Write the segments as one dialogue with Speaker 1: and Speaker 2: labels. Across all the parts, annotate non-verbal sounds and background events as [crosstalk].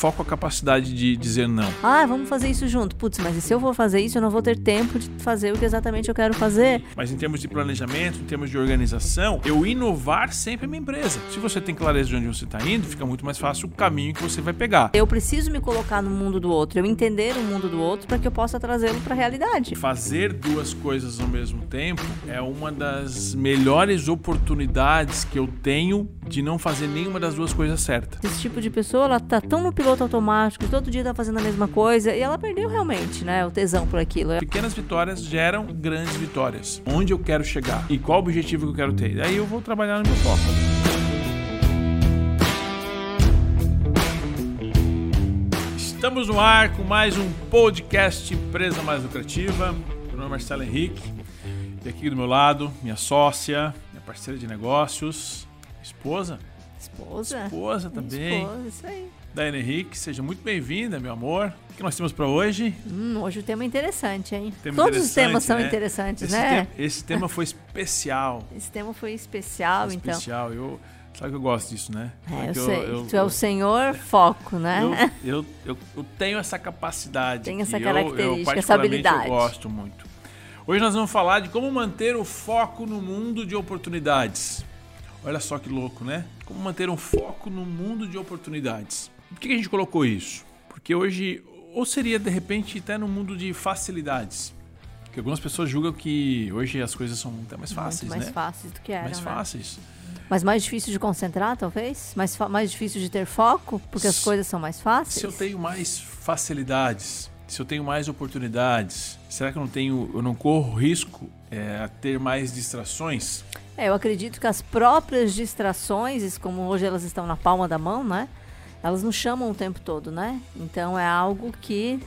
Speaker 1: foco a capacidade de dizer não.
Speaker 2: Ah, vamos fazer isso junto. Putz, mas e se eu for fazer isso, eu não vou ter tempo de fazer o que exatamente eu quero fazer.
Speaker 1: Mas em termos de planejamento, em termos de organização, eu inovar sempre a minha empresa. Se você tem clareza de onde você está indo, fica muito mais fácil o caminho que você vai pegar.
Speaker 2: Eu preciso me colocar no mundo do outro, eu entender o mundo do outro para que eu possa trazê-lo para a realidade.
Speaker 1: Fazer duas coisas ao mesmo tempo é uma das melhores oportunidades que eu tenho de não fazer nenhuma das duas coisas certas.
Speaker 2: Esse tipo de pessoa, ela tá tão no piloto automático, todo dia tá fazendo a mesma coisa e ela perdeu realmente, né, o tesão por aquilo.
Speaker 1: Pequenas vitórias geram grandes vitórias. Onde eu quero chegar e qual objetivo que eu quero ter. Aí eu vou trabalhar no meu foco. Estamos no ar com mais um podcast Empresa Mais Lucrativa. Meu nome é Marcelo Henrique e aqui do meu lado, minha sócia, minha parceira de negócios, esposa.
Speaker 2: Esposa?
Speaker 1: Esposa também.
Speaker 2: Esposa, isso aí.
Speaker 1: Daiane Henrique, seja muito bem-vinda, meu amor. O que nós temos para hoje?
Speaker 2: Hum, hoje o tema é interessante, hein?
Speaker 1: Tema
Speaker 2: Todos os
Speaker 1: interessante,
Speaker 2: temas são
Speaker 1: né?
Speaker 2: interessantes,
Speaker 1: Esse,
Speaker 2: né?
Speaker 1: tema, esse tema foi especial. [laughs]
Speaker 2: Esse tema foi especial, então.
Speaker 1: especial. Eu, sabe que eu gosto disso, né?
Speaker 2: É, eu sei. tu é o senhor foco, né?
Speaker 1: Eu, [laughs] eu, eu, eu tenho essa capacidade.
Speaker 2: Tem essa
Speaker 1: que eu- eu,
Speaker 2: característica, essa habilidade.
Speaker 1: Eu gosto muito. Hoje nós vamos falar de como manter o foco no mundo de oportunidades. Olha só que louco, né? Como manter um foco no mundo de oportunidades. Por que a gente colocou isso? Porque hoje, ou seria de repente até no mundo de facilidades. Porque algumas pessoas julgam que hoje as coisas são até mais fáceis,
Speaker 2: Muito mais
Speaker 1: né?
Speaker 2: fáceis do que eram,
Speaker 1: mais
Speaker 2: né?
Speaker 1: fáceis.
Speaker 2: Mas mais difícil de concentrar, talvez? Mais, mais difícil de ter foco, porque as coisas são mais fáceis?
Speaker 1: Se eu tenho mais facilidades, se eu tenho mais oportunidades, será que eu não tenho, eu não corro risco é, a ter mais distrações?
Speaker 2: É, eu acredito que as próprias distrações, como hoje elas estão na palma da mão, né? Elas nos chamam o tempo todo, né? Então é algo que.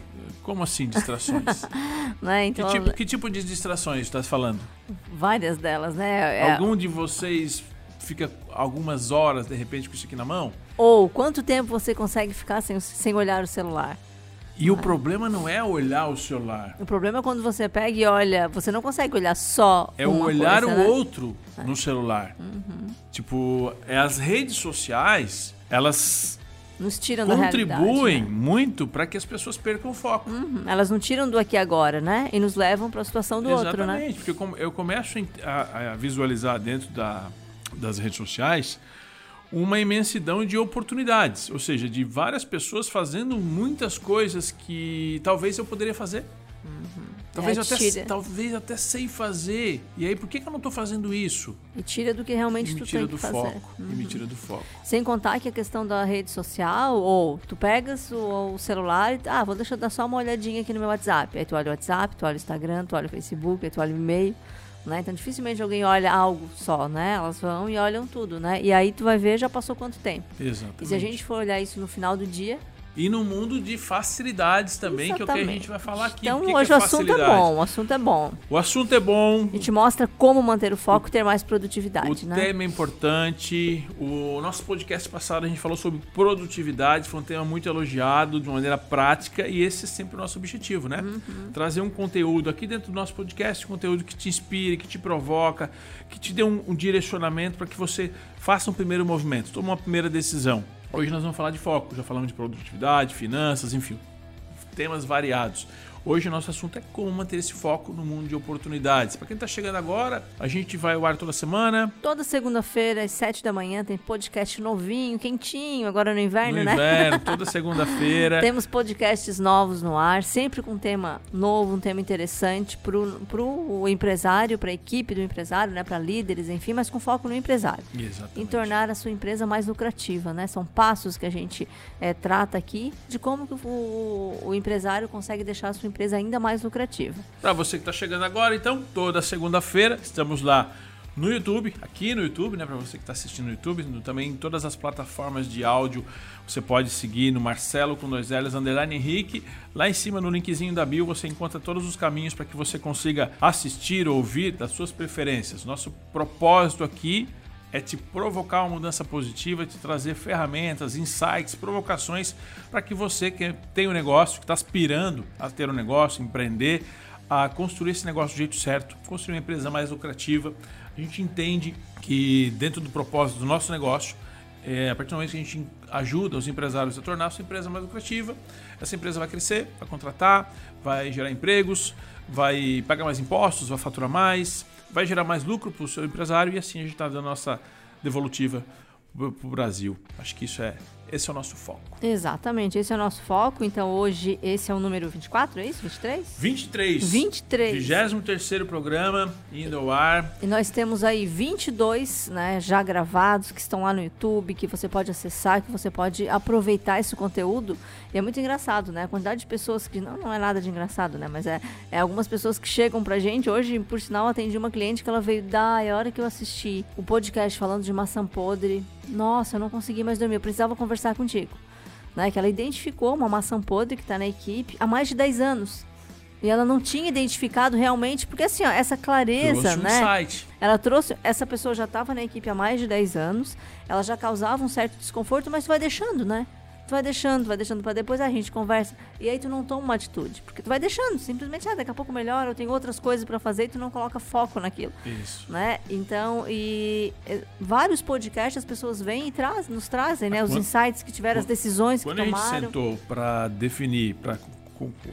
Speaker 1: Como assim distrações? [laughs]
Speaker 2: Né?
Speaker 1: que,
Speaker 2: Então,
Speaker 1: tipo, que tipo de distrações está falando?
Speaker 2: várias delas, né? É-
Speaker 1: Algum de vocês fica algumas horas de repente com isso aqui na mão?
Speaker 2: Ou quanto tempo você consegue ficar sem, sem olhar o celular?
Speaker 1: E o problema não é olhar o celular,
Speaker 2: O problema é quando você pega e olha, você não consegue olhar só
Speaker 1: é o olhar
Speaker 2: coisa,
Speaker 1: o
Speaker 2: né? Uhum.
Speaker 1: outro no celular. Tipo, é as redes sociais, elas
Speaker 2: Nos tiram
Speaker 1: contribuem
Speaker 2: né?
Speaker 1: muito para que as pessoas percam o foco.
Speaker 2: Uhum, Elas não tiram do aqui agora, né? E nos levam para a situação do outro, né?
Speaker 1: Exatamente, porque eu come- eu começo a, a visualizar dentro da- das redes sociais uma imensidão de oportunidades, ou seja, de várias pessoas fazendo muitas coisas que talvez eu poderia fazer. Talvez,
Speaker 2: É,
Speaker 1: até, talvez até sei fazer. E aí, por que, que eu não estou fazendo isso?
Speaker 2: E tira do que
Speaker 1: E
Speaker 2: realmente
Speaker 1: me
Speaker 2: tu
Speaker 1: tira
Speaker 2: tem que fazer.
Speaker 1: foco. E me tira do foco.
Speaker 2: Sem contar que a questão da rede social, ou tu pegas o, o celular e, ah, vou deixar dar só uma olhadinha aqui no meu WhatsApp. Aí tu olha o WhatsApp, tu olha o Instagram, tu olha o Facebook, aí tu olha o e-mail, né? Então dificilmente alguém olha algo só, né? Elas vão e olham tudo, né? E aí tu vai ver já passou quanto tempo.
Speaker 1: Exatamente.
Speaker 2: E se a gente for olhar isso no final do dia,
Speaker 1: E no mundo de facilidades também, que é o que a
Speaker 2: Exatamente.
Speaker 1: gente vai falar aqui.
Speaker 2: então
Speaker 1: que que
Speaker 2: hoje
Speaker 1: é
Speaker 2: o assunto é bom, o assunto é bom.
Speaker 1: O assunto é bom,
Speaker 2: A gente mostra como manter o foco e ter mais produtividade,
Speaker 1: O
Speaker 2: né?
Speaker 1: tema é importante. O nosso podcast passado a gente falou sobre produtividade, foi um tema muito elogiado de maneira prática e esse é sempre o nosso objetivo, né?
Speaker 2: Uhum.
Speaker 1: Trazer um conteúdo aqui dentro do nosso podcast, um conteúdo que te inspire, que te provoca, que te dê um, um direcionamento para que você faça um primeiro movimento, tome uma primeira decisão. Hoje nós vamos falar de foco, já falamos de produtividade, finanças, enfim, temas variados. Hoje o nosso assunto é como manter esse foco no mundo de oportunidades. Para quem está chegando agora, a gente vai ao ar toda semana.
Speaker 2: Toda segunda-feira, às sete da manhã, tem podcast novinho, quentinho, agora no inverno,
Speaker 1: no
Speaker 2: né?
Speaker 1: inverno, [laughs] toda segunda-feira.
Speaker 2: Temos podcasts novos no ar, sempre com um tema novo, um tema interessante pro, pro empresário, para a equipe do empresário, né, para líderes, enfim, mas com foco no empresário.
Speaker 1: Exatamente.
Speaker 2: Em tornar a sua empresa mais lucrativa, né? São passos que a gente eh, trata aqui de como o, o empresário consegue deixar a sua empresa ainda mais lucrativa.
Speaker 1: Para você que está chegando agora, então, toda segunda-feira estamos lá no YouTube, aqui no YouTube, né? Para você que está assistindo no YouTube, também em todas as plataformas de áudio, você pode seguir no Marcelo com dois L's, underline Henrique. Lá em cima no linkzinho da bio você encontra todos os caminhos para que você consiga assistir, ouvir das suas preferências. Nosso propósito aqui é te provocar uma mudança positiva, te trazer ferramentas, insights, provocações para que você que tem um negócio, que está aspirando a ter um negócio, empreender, a construir esse negócio do jeito certo, construir uma empresa mais lucrativa. A gente entende que dentro do propósito do nosso negócio É, a partir do momento que a gente ajuda os empresários a tornar a sua empresa mais lucrativa, essa empresa vai crescer, vai contratar, vai gerar empregos, vai pagar mais impostos, vai faturar mais, vai gerar mais lucro para o seu empresário e assim a gente está dando a nossa devolutiva para o Brasil. Acho que isso é esse é o nosso foco.
Speaker 2: Exatamente, esse é o nosso foco. Então hoje esse é o número 24, é isso? 23?
Speaker 1: 23.
Speaker 2: 23.
Speaker 1: 23 programa indo ao ar.
Speaker 2: E nós temos aí 22, né, já gravados que estão lá no YouTube, que você pode acessar, que você pode aproveitar esse conteúdo. E é muito engraçado, né? A quantidade de pessoas que não, não é nada de engraçado, né, mas é, é algumas pessoas que chegam pra gente. Hoje, por sinal, atendi uma cliente que ela veio dar, é hora que eu assisti o podcast falando de maçã podre. Nossa, eu não consegui mais dormir, eu precisava conversar contigo. Né? Que ela identificou uma maçã podre que está na equipe há mais de 10 anos. E ela não tinha identificado realmente, porque assim, ó, essa clareza, trouxe um né? Site. Ela trouxe. Essa pessoa já estava na equipe há mais de 10 anos, ela já causava um certo desconforto, mas vai deixando, né? Tu vai deixando, vai deixando para depois a gente conversa. E aí tu não toma uma atitude, porque tu vai deixando, simplesmente, ah, daqui a pouco melhora, eu tenho outras coisas para fazer e tu não coloca foco naquilo.
Speaker 1: Isso.
Speaker 2: Né? Então, e, e vários podcasts as pessoas vêm e trazem, nos trazem, né, os insights que tiveram, as decisões que tomaram.
Speaker 1: Quando a gente sentou para definir, para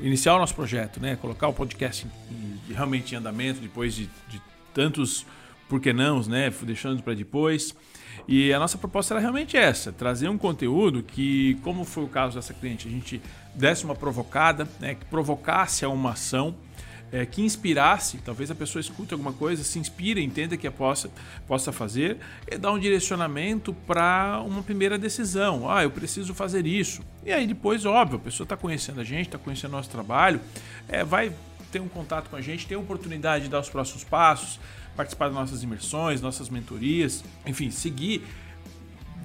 Speaker 1: iniciar o nosso projeto, né, colocar o podcast em, realmente em andamento depois de, de tantos por que não, né, deixando para depois. E a nossa proposta era realmente essa: trazer um conteúdo que, como foi o caso dessa cliente, a gente desse uma provocada, né, que provocasse a uma ação. É, que inspirasse, talvez a pessoa escute alguma coisa, se inspire, entenda que a possa, possa fazer, e dar um direcionamento para uma primeira decisão. Ah, eu preciso fazer isso. E aí depois, óbvio, a pessoa está conhecendo a gente, está conhecendo o nosso trabalho, é, vai ter um contato com a gente, ter a oportunidade de dar os próximos passos, participar das nossas imersões, nossas mentorias, enfim, seguir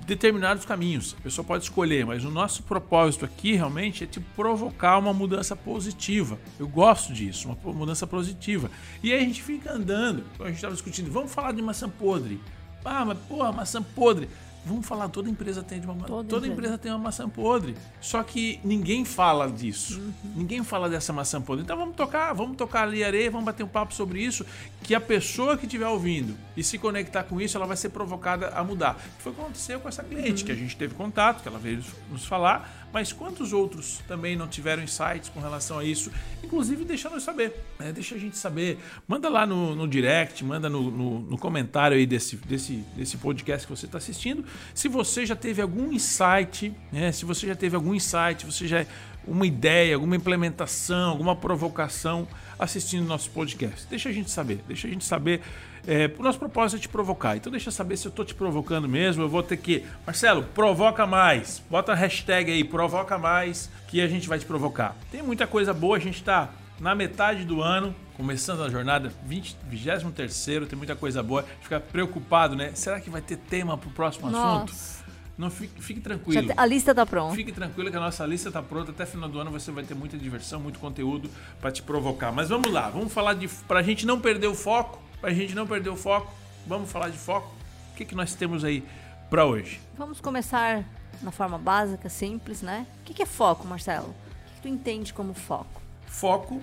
Speaker 1: determinados caminhos. A pessoa pode escolher, mas o nosso propósito aqui realmente é te provocar uma mudança positiva. Eu gosto disso, uma mudança positiva. E aí a gente fica andando, a gente estava discutindo, vamos falar de maçã podre. Ah, mas porra, maçã podre. Vamos falar, toda empresa tem uma toda, toda empresa. tem uma maçã podre. Só que ninguém fala disso. Uhum. Ninguém fala dessa maçã podre. Então vamos tocar, vamos tocar ali areia, vamos bater um papo sobre isso, que a pessoa que estiver ouvindo e se conectar com isso, ela vai ser provocada a mudar. Foi o que aconteceu com essa cliente, uhum. que a gente teve contato, que ela veio nos falar mas quantos outros também não tiveram insights com relação a isso? Inclusive, deixa nós saber. Né? Deixa a gente saber. Manda lá no, no direct, manda no, no, no, comentário aí desse, desse, desse podcast que você está assistindo. Se você já teve algum insight, né? se você já teve algum insight, você já uma ideia, alguma implementação, alguma provocação assistindo nosso podcast. Deixa a gente saber, deixa a gente saber. É, o nosso propósito é te provocar. Então deixa eu saber se eu estou te provocando mesmo. Eu vou ter que. Marcelo, provoca mais. Bota a hashtag aí, provoca mais, que a gente vai te provocar. Tem muita coisa boa, a gente está na metade do ano, começando a jornada, 20, 23 tem muita coisa boa. Fica preocupado, né? Será que vai ter tema para o próximo Nossa. assunto? Não fique, fique tranquilo.
Speaker 2: a lista está pronta.
Speaker 1: Fique tranquilo que a nossa lista está pronta. Até final do ano você vai ter muita diversão, muito conteúdo para te provocar. Mas vamos lá, vamos falar de. Para a gente não perder o foco, para a gente não perder o foco, vamos falar de foco. O que, que nós temos aí para hoje?
Speaker 2: Vamos começar na forma básica, simples, né? O que, que é foco, Marcelo? O que, que tu entende como foco?
Speaker 1: Foco,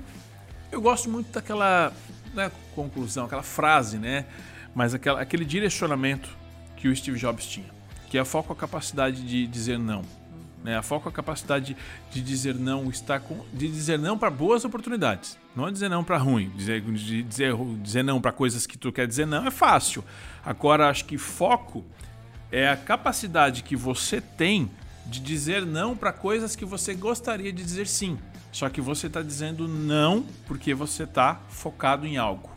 Speaker 1: eu gosto muito daquela né, conclusão, aquela frase, né? Mas aquela, aquele direcionamento que o Steve Jobs tinha que é a foco a capacidade de dizer não. Né? A foco a capacidade de dizer não está com, de dizer não para boas oportunidades, não é dizer não para ruim, dizer, dizer, dizer não para coisas que tu quer dizer não é fácil. Agora acho que foco é a capacidade que você tem de dizer não para coisas que você gostaria de dizer sim. Só que você está dizendo não porque você está focado em algo.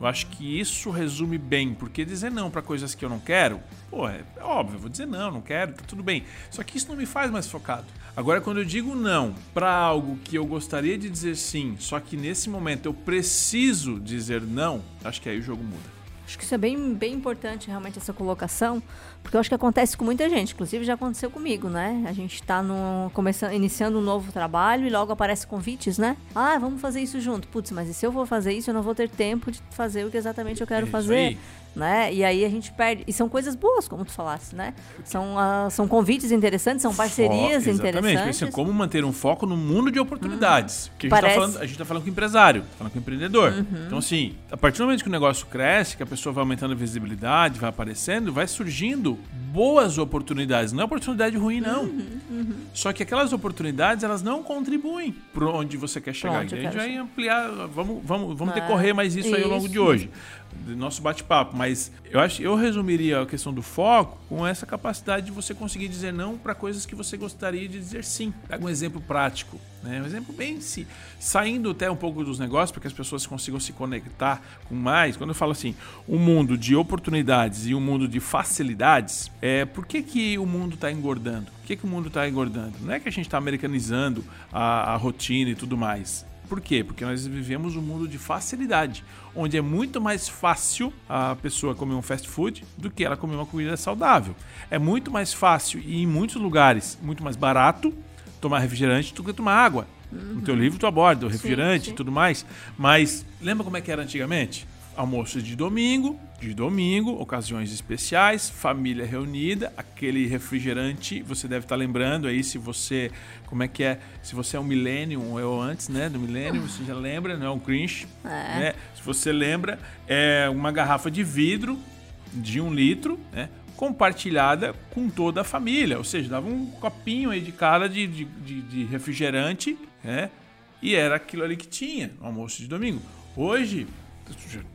Speaker 1: Eu acho que isso resume bem, porque dizer não para coisas que eu não quero, pô, é, óbvio, eu vou dizer não, não quero, tá tudo bem. Só que isso não me faz mais focado. Agora, quando eu digo não para algo que eu gostaria de dizer sim, só que nesse momento eu preciso dizer não, acho que aí o jogo muda.
Speaker 2: Acho que isso é bem, bem importante, realmente, essa colocação, porque eu acho que acontece com muita gente, inclusive já aconteceu comigo, né? A gente está começando, iniciando um novo trabalho e logo aparece convites, né? Ah, vamos fazer isso junto. Putz, mas e se eu vou fazer isso, eu não vou ter tempo de fazer o que exatamente eu quero é fazer. Né? E aí a gente perde. E são coisas boas, como tu falaste, né? São, uh, são convites interessantes, são parcerias
Speaker 1: Fo exatamente,
Speaker 2: interessantes.
Speaker 1: Assim, como manter um foco no mundo de oportunidades. Hum, Porque a gente, está falando, a gente tá falando com empresário, tá falando com empreendedor. Uhum. Então, assim, a partir do momento que o negócio cresce, que a pessoa vai aumentando a visibilidade, vai aparecendo, vai surgindo boas oportunidades. Não é oportunidade ruim, não. Uhum, uhum. Só que aquelas oportunidades, elas não contribuem para onde você quer chegar. Então, a gente vai ampliar, vamos, vamos, vamos decorrer mais isso, isso aí ao longo de hoje do nosso bate-papo, mas eu acho eu resumiria a questão do foco com essa capacidade de você conseguir dizer não para coisas que você gostaria de dizer sim. Pega um exemplo prático, né? Um exemplo bem se saindo até um pouco dos negócios para que as pessoas consigam se conectar com mais. Quando eu falo assim, um mundo de oportunidades e um mundo de facilidades, é por que, que o mundo está engordando? Por que, que o mundo está engordando? Não é que a gente está americanizando a, a rotina e tudo mais. Por quê? Porque nós vivemos um mundo de facilidade, onde é muito mais fácil a pessoa comer um fast food do que ela comer uma comida saudável. É muito mais fácil e em muitos lugares muito mais barato tomar refrigerante do que tomar água. Uhum. No teu livro tu aborda o refrigerante e tudo mais, mas lembra como é que era antigamente? Almoço de domingo, de domingo, ocasiões especiais, família reunida, aquele refrigerante, você deve estar lembrando aí se você, como é que é, se você é um millennium ou antes, né, do millennium, você já lembra, não é um cringe, é. né? Se você lembra, é uma garrafa de vidro de um litro, né? compartilhada com toda a família, ou seja, dava um copinho aí de cara de, de, de, refrigerante, né? E era aquilo ali que tinha almoço de domingo. Hoje,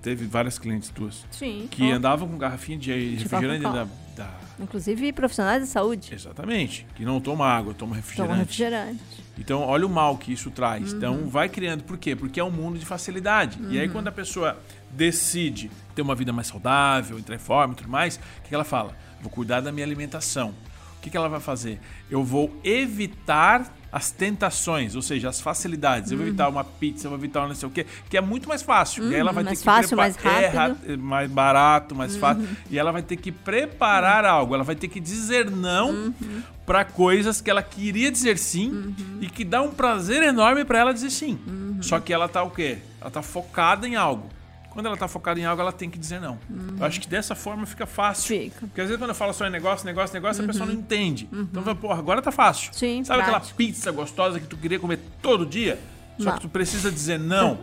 Speaker 1: teve várias clientes tuas
Speaker 2: Sim,
Speaker 1: que andavam com garrafinha de refrigerante da, da,
Speaker 2: Inclusive profissionais de saúde.
Speaker 1: Exatamente. Que não toma água, toma refrigerante.
Speaker 2: Toma refrigerante.
Speaker 1: Então, olha o mal que isso traz. Uhum. Então, vai criando. Por quê? Porque é um mundo de facilidade. Uhum. E aí, uhum. quando a pessoa decide ter uma vida mais saudável, entrar em forma e tudo mais, o que ela fala? Vou cuidar da minha alimentação. O que ela vai fazer? Eu vou evitar as tentações, ou seja, as facilidades. Eu vou evitar uma pizza, eu vou evitar não sei o quê, que é muito mais fácil. Uhum, e aí ela vai
Speaker 2: mais
Speaker 1: ter
Speaker 2: fácil,
Speaker 1: que
Speaker 2: mais rápido.
Speaker 1: É, mais barato, mais uhum. fácil. E ela vai ter que preparar uhum. algo, ela vai ter que dizer não uhum. para coisas que ela queria dizer sim uhum. e que dá um prazer enorme para ela dizer sim. Uhum. Só que ela tá o quê? Ela tá focada em algo. Quando ela tá focada em algo, ela tem que dizer não. Uhum. Eu acho que dessa forma fica fácil.
Speaker 2: Fica.
Speaker 1: Porque às vezes quando eu falo só em negócio, negócio, negócio, uhum. a pessoa não entende. Uhum. Então, pô, agora tá fácil.
Speaker 2: Sim,
Speaker 1: Sabe
Speaker 2: prático.
Speaker 1: aquela pizza gostosa que tu queria comer todo dia? Só não. que tu precisa dizer não.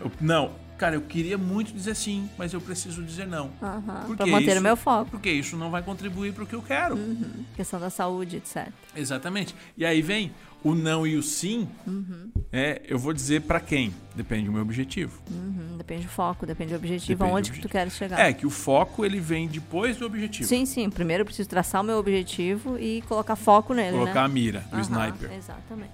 Speaker 1: eu, não. Cara, eu queria muito dizer sim, mas eu preciso dizer não.
Speaker 2: Uhum. Pra manter isso, o meu foco.
Speaker 1: Porque isso não vai contribuir para o que eu quero.
Speaker 2: Uhum. Questão da saúde, etc.
Speaker 1: Exatamente. E aí vem o não e o sim, uhum. é, eu vou dizer para quem? Depende do meu objetivo.
Speaker 2: Uhum, depende do foco, depende do objetivo, depende aonde do objetivo. que tu queres chegar.
Speaker 1: É, que o foco ele vem depois do objetivo.
Speaker 2: Sim, sim. Primeiro eu preciso traçar o meu objetivo e colocar foco nele,
Speaker 1: Colocar
Speaker 2: né?
Speaker 1: a mira, o sniper.
Speaker 2: Exatamente.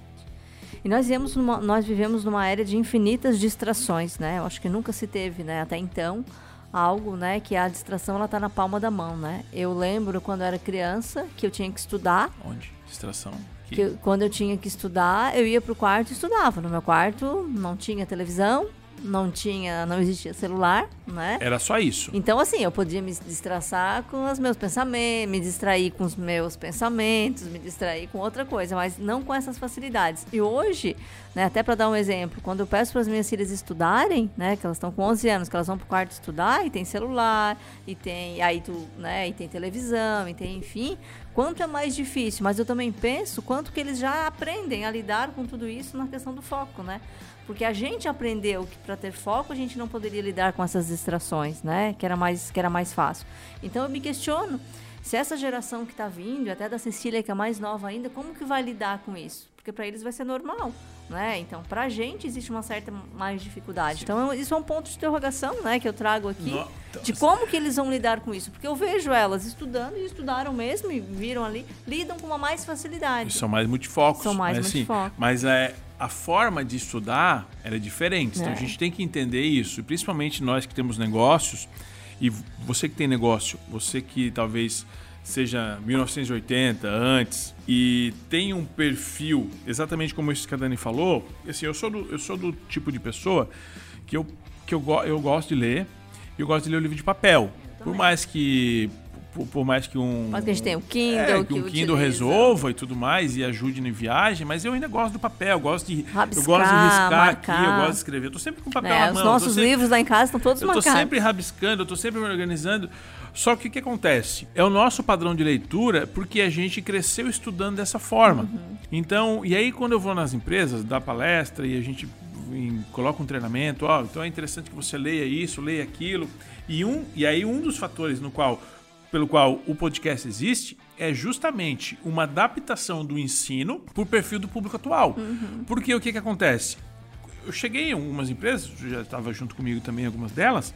Speaker 2: E nós, vivemos numa, nós vivemos numa era de infinitas distrações, né? Eu acho que nunca se teve, né? Até então, algo, né? Que a distração, ela tá na palma da mão, né? Eu lembro quando eu era criança, que eu tinha que estudar.
Speaker 1: Onde? Distração?
Speaker 2: Que quando eu tinha que estudar, eu ia pro quarto e estudava. No meu quarto não tinha televisão, não tinha, não existia celular, né?
Speaker 1: Era só isso.
Speaker 2: Então, assim, eu podia me distraçar com os meus pensamentos, me distrair com os meus pensamentos, me distrair com outra coisa, mas não com essas facilidades. E hoje, né, até para dar um exemplo, quando eu peço para as minhas filhas estudarem, né, que elas estão com 11 anos, que elas vão pro quarto estudar e tem celular, e tem aí tu, né, e tem televisão, e tem, enfim, quanto é mais difícil, mas eu também penso quanto que eles já aprendem a lidar com tudo isso na questão do foco, né? Porque a gente aprendeu que para ter foco a gente não poderia lidar com essas distrações, né? Que era mais, que era mais fácil. Então eu me questiono se essa geração que está vindo, até da Cecília que é mais nova ainda, como que vai lidar com isso? Porque para eles vai ser normal, né? Então, para a gente existe uma certa mais dificuldade. Sim. Então, isso é um ponto de interrogação, né, que eu trago aqui, no... então, de como que eles vão lidar com isso. Porque eu vejo elas estudando e estudaram mesmo e viram ali, lidam com uma mais facilidade.
Speaker 1: São mais multifocos.
Speaker 2: São mais
Speaker 1: mas,
Speaker 2: multifocos.
Speaker 1: Assim, mas é a forma de estudar era diferente. Então, é. a gente tem que entender isso. E principalmente nós que temos negócios, e você que tem negócio, você que talvez seja 1980, antes, e tem um perfil, exatamente como esse que a Dani falou, assim, eu sou do, eu sou do tipo de pessoa que eu, que eu, eu gosto de ler, eu gosto de ler o livro de papel. Por mais que por, por mais que um.
Speaker 2: Mas que a gente tem o Kindle,
Speaker 1: é, que,
Speaker 2: que
Speaker 1: um Kindle
Speaker 2: utiliza.
Speaker 1: resolva e tudo mais e ajude na viagem, mas eu ainda gosto do papel, eu gosto de. eu
Speaker 2: Rabiscar,
Speaker 1: gosto de riscar aqui, eu
Speaker 2: marcar.
Speaker 1: gosto de escrever. Eu tô sempre com papel
Speaker 2: É,
Speaker 1: na
Speaker 2: os
Speaker 1: mão. eu tô
Speaker 2: nossos
Speaker 1: sempre-
Speaker 2: livros lá em casa estão todos
Speaker 1: eu tô
Speaker 2: marcados.
Speaker 1: sempre rabiscando, eu tô sempre me organizando. Só que o que acontece? É o nosso padrão de leitura porque a gente cresceu estudando dessa forma.
Speaker 2: Uhum.
Speaker 1: Então, e aí quando eu vou nas empresas, dar palestra e a gente em- coloca um treinamento, ó, então é interessante que você leia isso, leia aquilo. E um, e aí um dos fatores no qual pelo qual o podcast existe é justamente uma adaptação do ensino para o perfil do público atual. Porque o que, que acontece? Eu cheguei em algumas empresas, já estava junto comigo também em algumas delas,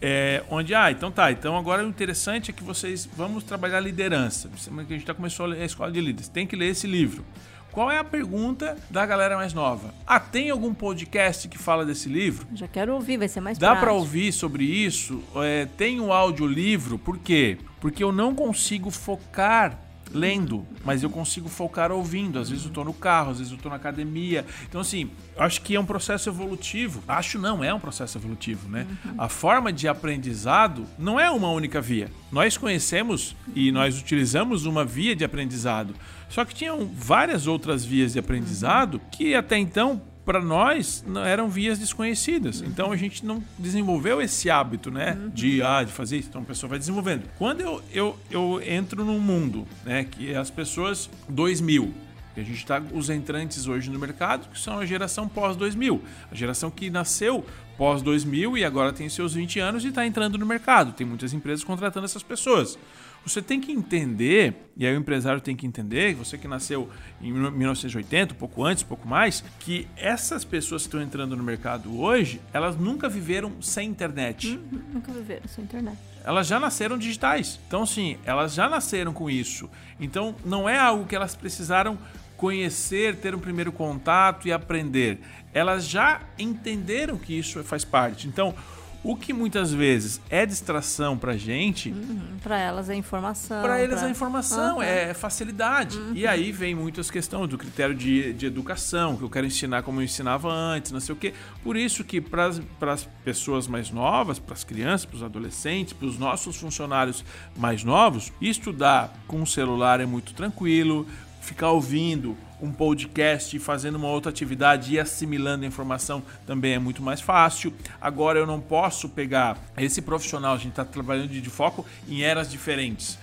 Speaker 1: é, onde, ah, então tá, então agora o interessante é que vocês vamos trabalhar liderança. Semana que a gente já começou a ler a escola de líderes, tem que ler esse livro. Qual é a pergunta da galera mais nova? Ah, tem algum podcast que fala desse livro?
Speaker 2: Já quero ouvir, vai ser mais
Speaker 1: Dá para ouvir sobre isso? É, tem um audiolivro, por quê? Porque eu não consigo focar lendo, mas eu consigo focar ouvindo. Às vezes eu tô no carro, às vezes eu tô na academia. Então, assim, eu acho que é um processo evolutivo. Acho não, é um processo evolutivo, né? A forma de aprendizado não é uma única via. Nós conhecemos e nós utilizamos uma via de aprendizado. Só que tinham várias outras vias de aprendizado que até então para nós eram vias desconhecidas. Então a gente não desenvolveu esse hábito, né? De, ah, de fazer isso. Então a pessoa vai desenvolvendo. Quando eu, eu, eu entro num mundo, né? Que as pessoas 2000. que A gente está os entrantes hoje no mercado, que são a geração pós-2000. A geração que nasceu pós-2000 e agora tem seus 20 anos e está entrando no mercado. Tem muitas empresas contratando essas pessoas. Você tem que entender, e aí o empresário tem que entender, você que nasceu em 1980, um pouco antes, pouco mais, que essas pessoas que estão entrando no mercado hoje, elas nunca viveram sem internet.
Speaker 2: Uhum, Nunca viveram sem internet.
Speaker 1: Elas já nasceram digitais. Então, sim, elas já nasceram com isso. Então, não é algo que elas precisaram conhecer, ter um primeiro contato e aprender. Elas já entenderam que isso faz parte. Então, o que muitas vezes é distração pra gente,
Speaker 2: Para elas é informação.
Speaker 1: para eles
Speaker 2: pra-
Speaker 1: a informação
Speaker 2: Aham.
Speaker 1: é facilidade. E aí vem muitas questões do critério de, de educação, que eu quero ensinar como eu ensinava antes, não sei o quê. Por isso que para as pessoas mais novas, para as crianças, para os adolescentes, para os nossos funcionários mais novos, estudar com o celular é muito tranquilo, ficar ouvindo um podcast fazendo uma outra atividade e assimilando a informação também é muito mais fácil. Agora eu não posso pegar esse profissional, a gente está trabalhando de foco em eras diferentes.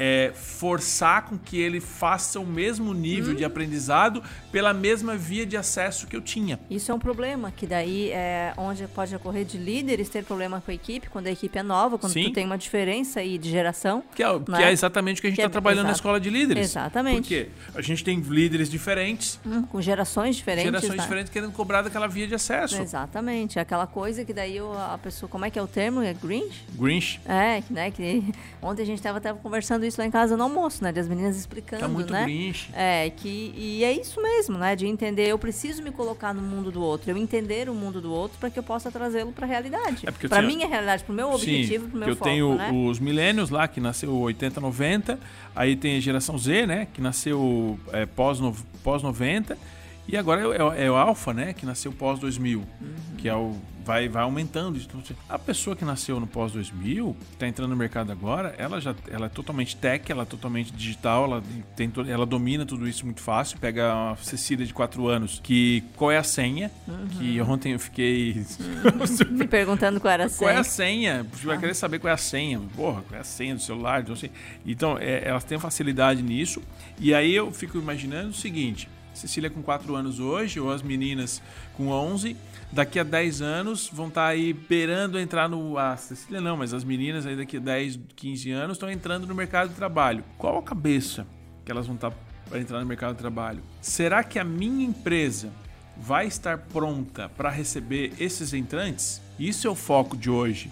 Speaker 1: É, forçar com que ele faça o mesmo nível de aprendizado pela mesma via de acesso que eu tinha.
Speaker 2: Isso é um problema, que daí é onde pode ocorrer de líderes ter problema com a equipe, quando a equipe é nova, quando
Speaker 1: Sim.
Speaker 2: tu tem uma diferença aí de geração.
Speaker 1: Que é, que
Speaker 2: Né?
Speaker 1: é exatamente o que a gente está
Speaker 2: é-
Speaker 1: trabalhando na
Speaker 2: exato.
Speaker 1: escola de líderes.
Speaker 2: Exatamente.
Speaker 1: Por quê? A gente tem líderes diferentes,
Speaker 2: Hum, com gerações diferentes.
Speaker 1: gerações diferentes querendo cobrar daquela via de acesso.
Speaker 2: Exatamente. Aquela coisa que daí a pessoa. Como é que é o termo? É Grinch?
Speaker 1: Grinch.
Speaker 2: É, que, né? Que ontem a gente estava conversando isso lá em casa no almoço, né? Das meninas explicando,
Speaker 1: Tá muito
Speaker 2: né?
Speaker 1: Grinch.
Speaker 2: É, que, e é isso mesmo, né? De entender, eu preciso me colocar no mundo do outro, eu entender o mundo do outro para que eu possa trazê-lo para a realidade.
Speaker 1: É
Speaker 2: para
Speaker 1: assim,
Speaker 2: minha realidade, para o meu objetivo, para o meu
Speaker 1: eu
Speaker 2: foco,
Speaker 1: tenho
Speaker 2: né?
Speaker 1: os milênios lá, que nasceu 80, 90. Aí tem a geração Z, né? Que nasceu é, pós, pós 90. E agora é, o- é é o Alpha, né? Que nasceu pós 2000. Que é o, vai, vai aumentando. isso. A pessoa que nasceu no pós 2000, que está entrando no mercado agora, ela já ela é totalmente tech, ela é totalmente digital, ela, tem, ela domina tudo isso muito fácil. Pega uma Cecília de 4 anos, que qual é a senha? Que ontem eu fiquei. [laughs]
Speaker 2: Me perguntando qual era a
Speaker 1: Qual é a
Speaker 2: senha.
Speaker 1: senha? Você vai querer saber qual é a senha. Porra, qual é a senha do celular? Então, assim, então é, elas têm facilidade nisso. E aí eu fico imaginando o seguinte: Cecília com 4 anos hoje, ou as meninas com 11, daqui a 10 anos vão estar aí beirando entrar no. A Cecília não, mas as meninas aí daqui a 10, 15 anos estão entrando no mercado de trabalho. Qual a cabeça que elas vão estar para entrar no mercado de trabalho? Será que a minha empresa vai estar pronta para receber esses entrantes? Isso é o foco de hoje.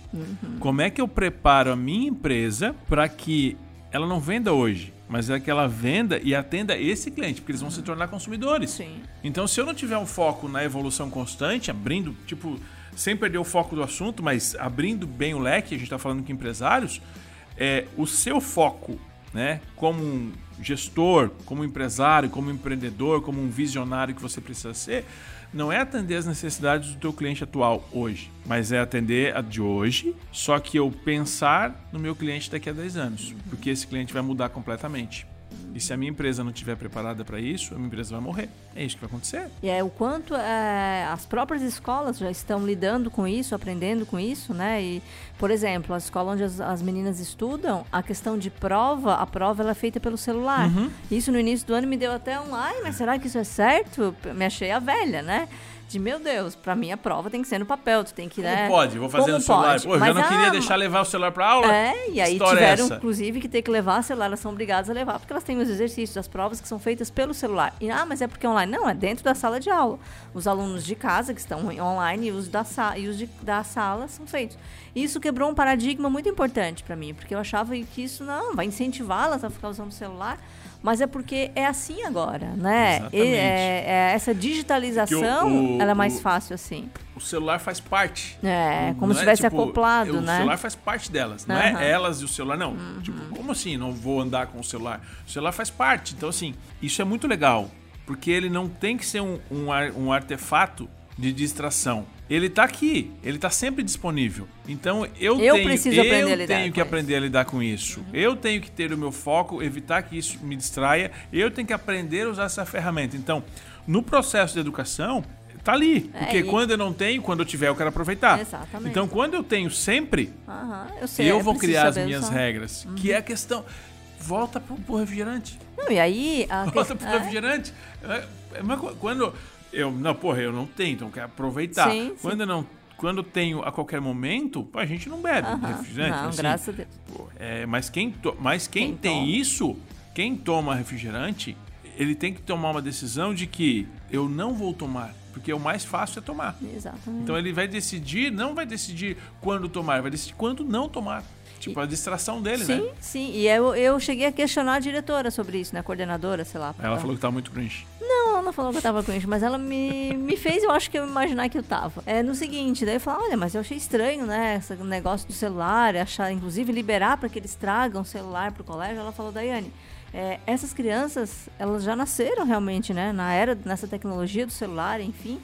Speaker 1: Como é que eu preparo a minha empresa para que ela não venda hoje, mas é que ela venda e atenda esse cliente, porque eles vão se tornar consumidores.
Speaker 2: Sim.
Speaker 1: Então, se eu não tiver um foco na evolução constante, abrindo, tipo, sem perder o foco do assunto, mas abrindo bem o leque, a gente está falando com empresários, é, o seu foco né? Como um gestor, como um empresário, como um empreendedor, como um visionário que você precisa ser, não é atender as necessidades do teu cliente atual hoje, mas é atender a de hoje, só que eu pensar no meu cliente daqui a 10 anos, porque esse cliente vai mudar completamente. E se a minha empresa não estiver preparada para isso, a minha empresa vai morrer. É isso que vai acontecer.
Speaker 2: E é o quanto é, as próprias escolas já estão lidando com isso, aprendendo com isso, né? E, por exemplo, a escola onde as, as meninas estudam, a questão de prova, a prova ela é feita pelo celular.
Speaker 1: Uhum.
Speaker 2: Isso no início do ano me deu até um, ai, mas será que isso é certo? Me achei a velha, né? De meu Deus, para mim a prova tem que ser no papel, tu tem que,
Speaker 1: Como
Speaker 2: né?
Speaker 1: pode? Vou fazer
Speaker 2: Como
Speaker 1: no celular.
Speaker 2: pode?
Speaker 1: Pô, eu já não queria
Speaker 2: ah,
Speaker 1: deixar levar o celular para aula.
Speaker 2: É, e aí
Speaker 1: História
Speaker 2: tiveram,
Speaker 1: essa.
Speaker 2: inclusive, que ter que levar celular, elas são obrigadas a levar, porque elas têm os exercícios, as provas que são feitas pelo celular. E, ah, mas é porque é online. Não, é dentro da sala de aula. Os alunos de casa, que estão online, e os da, sa e os de, da sala são feitos. Isso quebrou um paradigma muito importante para mim, porque eu achava que isso não vai incentivá-las a ficar usando o celular. Mas é porque é assim agora, né? E, é, é essa digitalização,
Speaker 1: o-
Speaker 2: ela é mais
Speaker 1: o-
Speaker 2: fácil assim.
Speaker 1: O celular faz parte.
Speaker 2: É, como
Speaker 1: Não
Speaker 2: se
Speaker 1: é,
Speaker 2: tivesse
Speaker 1: tipo,
Speaker 2: acoplado,
Speaker 1: o
Speaker 2: né?
Speaker 1: celular faz parte delas, não.
Speaker 2: Uhum.
Speaker 1: é elas e o celular, não. Tipo, como assim não vou andar com o celular? O celular faz parte. Então, assim, isso é muito legal, porque ele não tem que ser um, um, um artefato de distração. Ele tá aqui, ele tá sempre disponível. Então eu,
Speaker 2: Eu
Speaker 1: tenho,
Speaker 2: preciso
Speaker 1: eu
Speaker 2: aprender a lidar
Speaker 1: tenho que
Speaker 2: isso.
Speaker 1: aprender a lidar com isso.
Speaker 2: Uhum.
Speaker 1: Eu tenho que ter o meu foco, evitar que isso me distraia. Eu tenho que aprender a usar essa ferramenta. Então, no processo de educação, tá ali.
Speaker 2: É,
Speaker 1: Porque
Speaker 2: e-
Speaker 1: quando eu não tenho, quando eu tiver, eu quero aproveitar.
Speaker 2: Exatamente.
Speaker 1: Então, quando eu tenho sempre,
Speaker 2: Aham, eu sei.
Speaker 1: eu
Speaker 2: é
Speaker 1: vou criar as minhas
Speaker 2: usar.
Speaker 1: regras. Que é a questão. Volta pro, pro refrigerante.
Speaker 2: Não, e aí. A
Speaker 1: Volta pro
Speaker 2: é,
Speaker 1: refrigerante. É, quando eu. Não, porra, eu não tenho, então quero aproveitar.
Speaker 2: Sim, sim.
Speaker 1: Quando eu não. Quando tenho a qualquer momento, a gente não bebe refrigerante.
Speaker 2: Não,
Speaker 1: assim.
Speaker 2: graças a Deus.
Speaker 1: É, mas quem, to- mas quem,
Speaker 2: Quem
Speaker 1: tem
Speaker 2: toma.
Speaker 1: isso, quem toma refrigerante, ele tem que tomar uma decisão de que eu não vou tomar, porque o mais fácil é tomar.
Speaker 2: Exatamente.
Speaker 1: Então ele vai decidir, não vai decidir quando tomar, vai decidir quando não tomar. Tipo, a distração dele,
Speaker 2: sim,
Speaker 1: né?
Speaker 2: sim. E eu, eu cheguei a questionar a diretora sobre isso, né? A coordenadora, sei lá.
Speaker 1: Ela falou que tá muito cringe.
Speaker 2: Ela falou que eu tava com isso, mas ela me, me fez, eu acho que eu imaginar que eu tava. É no seguinte, daí eu falei, olha, mas eu achei estranho, né? Esse negócio do celular, achar, inclusive, liberar para que eles tragam celular pro colégio. Ela falou, Daiane, é, essas crianças, elas já nasceram realmente, né? Na era, nessa tecnologia do celular, enfim.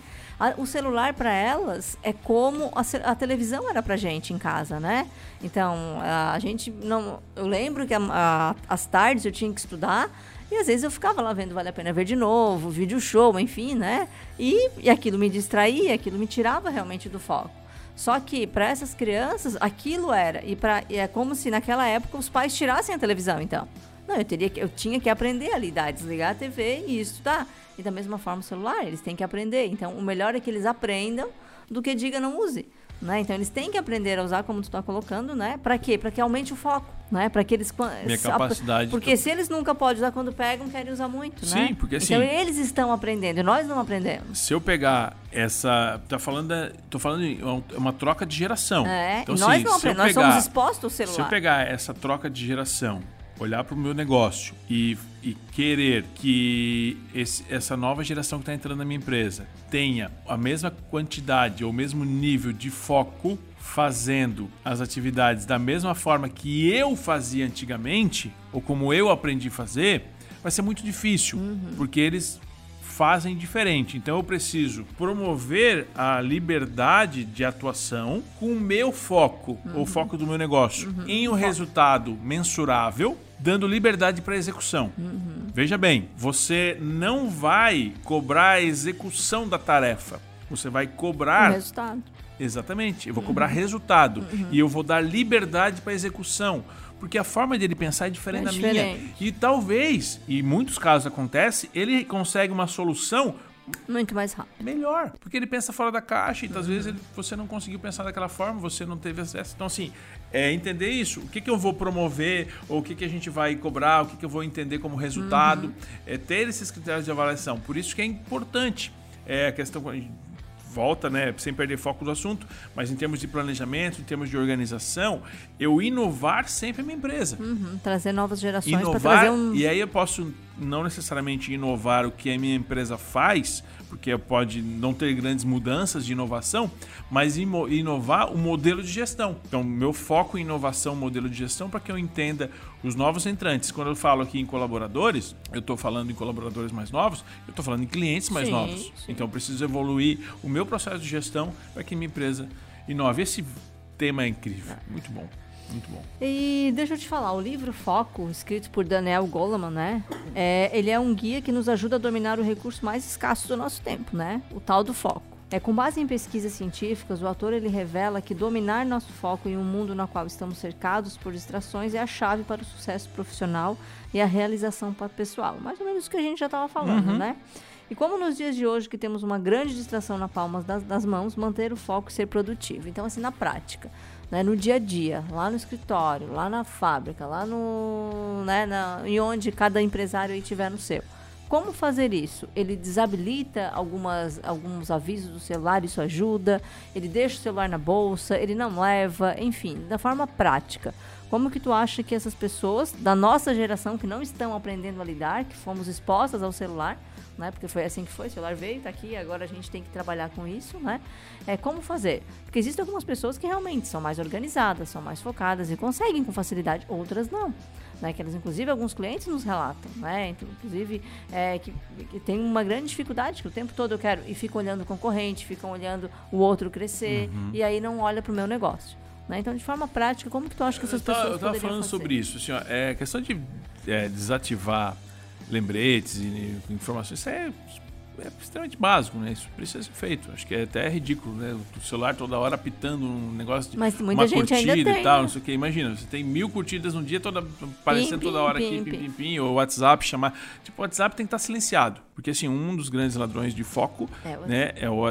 Speaker 2: O celular para elas é como a, a televisão era pra gente em casa, né? Então, a, gente não. Eu lembro que a- a- às tardes eu tinha que estudar. E às vezes eu ficava lá vendo Vale a Pena Ver de novo, vídeo show, enfim, né? E, e aquilo me distraía, aquilo me tirava realmente do foco. Só que para essas crianças, aquilo era. E, pra, e é como se naquela época os pais tirassem a televisão, então. Não, eu, teria que, eu tinha que aprender a lidar, desligar a TV e estudar. E da mesma forma o celular, eles têm que aprender. Então, o melhor é que eles aprendam do que diga não use. Né? Então, eles têm que aprender a usar como tu está colocando, né? Para quê? Para que aumente o foco, né? Para que eles...
Speaker 1: Minha capacidade de-
Speaker 2: Porque se eles nunca podem usar quando pegam, querem usar muito, né?
Speaker 1: Sim, porque
Speaker 2: Então,
Speaker 1: assim-
Speaker 2: eles estão aprendendo e nós não aprendemos.
Speaker 1: Se eu pegar essa. Tá falando. da- tô falando de uma, uma troca de geração.
Speaker 2: É,
Speaker 1: Então,
Speaker 2: e nós
Speaker 1: assim,
Speaker 2: não aprendemos, nós
Speaker 1: pegar-
Speaker 2: somos expostos ao celular.
Speaker 1: Se eu pegar essa troca de geração, olhar para o meu negócio e, e querer que esse- essa nova geração que está entrando na minha empresa tenha a mesma quantidade ou o mesmo nível de foco fazendo as atividades da mesma forma que eu fazia antigamente, ou como eu aprendi a fazer, vai ser muito difícil, porque eles fazem diferente. Então eu preciso promover a liberdade de atuação com o meu foco, o foco do meu negócio, em um resultado mensurável, dando liberdade para execução. Veja bem, você não vai cobrar a execução da tarefa. Você vai
Speaker 2: O
Speaker 1: cobrar
Speaker 2: resultado.
Speaker 1: Exatamente. Eu vou cobrar resultado. E eu vou dar liberdade para execução. Porque a forma dele pensar é diferente
Speaker 2: É
Speaker 1: da
Speaker 2: diferente.
Speaker 1: minha. E talvez, e em muitos casos acontece, ele consegue uma solução
Speaker 2: Muito mais rápido.
Speaker 1: melhor. Porque ele pensa fora da caixa e às vezes ele- você não conseguiu pensar daquela forma, você não teve acesso. Então, assim, é entender isso. O que, que eu vou promover, ou o que, que a gente vai cobrar, o que, que eu vou entender como resultado. É ter esses critérios de avaliação. Por isso que é importante. É a questão. Volta, né? Sem perder foco do assunto, mas em termos de planejamento, em termos de organização, eu inovar sempre a minha empresa
Speaker 2: Uhum, trazer novas gerações para
Speaker 1: inovar
Speaker 2: trazer um.
Speaker 1: e aí eu posso não necessariamente inovar o que a minha empresa faz, porque pode não ter grandes mudanças de inovação, mas inovar o modelo de gestão. Então, meu foco em inovação, modelo de gestão, para que eu entenda os novos entrantes. Quando eu falo aqui em colaboradores, eu estou falando em colaboradores mais novos, eu estou falando em clientes mais sim, novos. Sim. Então, eu preciso evoluir o meu processo de gestão para que minha empresa inove. Esse tema é incrível, muito bom. Muito bom.
Speaker 2: E deixa eu te falar, o livro Foco, escrito por Daniel Goleman, né? É, ele é um guia que nos ajuda a dominar o recurso mais escasso do nosso tempo, né? O tal do foco. É, com base em pesquisas científicas, o autor ele revela que dominar nosso foco em um mundo no qual estamos cercados por distrações é a chave para o sucesso profissional e a realização pessoal. Mais ou menos o que a gente já estava falando, uhum. né? E como nos dias de hoje que temos uma grande distração na palma das, das mãos, manter o foco e ser produtivo. Então, assim, na prática, né, no dia a dia, lá no escritório, lá na fábrica, lá no, né, na, em onde cada empresário aí tiver no seu. Como fazer isso? Ele desabilita algumas, alguns avisos do celular, isso ajuda. Ele deixa o celular na bolsa, ele não leva, enfim, da forma prática. Como que tu acha que essas pessoas da nossa geração que não estão aprendendo a lidar, que fomos expostas ao celular, né? Porque foi assim que foi, o celular veio, tá aqui, agora a gente tem que trabalhar com isso, né? É como fazer? Porque existem algumas pessoas que realmente são mais organizadas, são mais focadas e conseguem com facilidade, outras não. Né, que elas, inclusive, alguns clientes nos relatam, né? Inclusive, é, que, que, tem uma grande dificuldade, que o tempo todo eu quero e fico olhando o concorrente, ficam olhando o outro crescer, uhum. e aí não olha para o meu negócio. Né? Então, de forma prática, como que tu acha que essas eu pessoas Eu
Speaker 1: estava falando
Speaker 2: fazer?
Speaker 1: sobre isso, assim, ó, é questão de é, desativar lembretes e informações. Isso é, é extremamente básico, né? Isso precisa ser feito. Acho que é até ridículo, né? O celular toda hora apitando um negócio de
Speaker 2: Mas
Speaker 1: uma curtida
Speaker 2: e
Speaker 1: tal, não né? sei o que. Imagina, você tem mil curtidas no dia, toda aparecendo pim, toda hora pim, aqui, pim, pim, pim, ou WhatsApp chamar. Tipo, o WhatsApp tem que estar silenciado. Porque assim, um dos grandes ladrões de foco, é, né? É o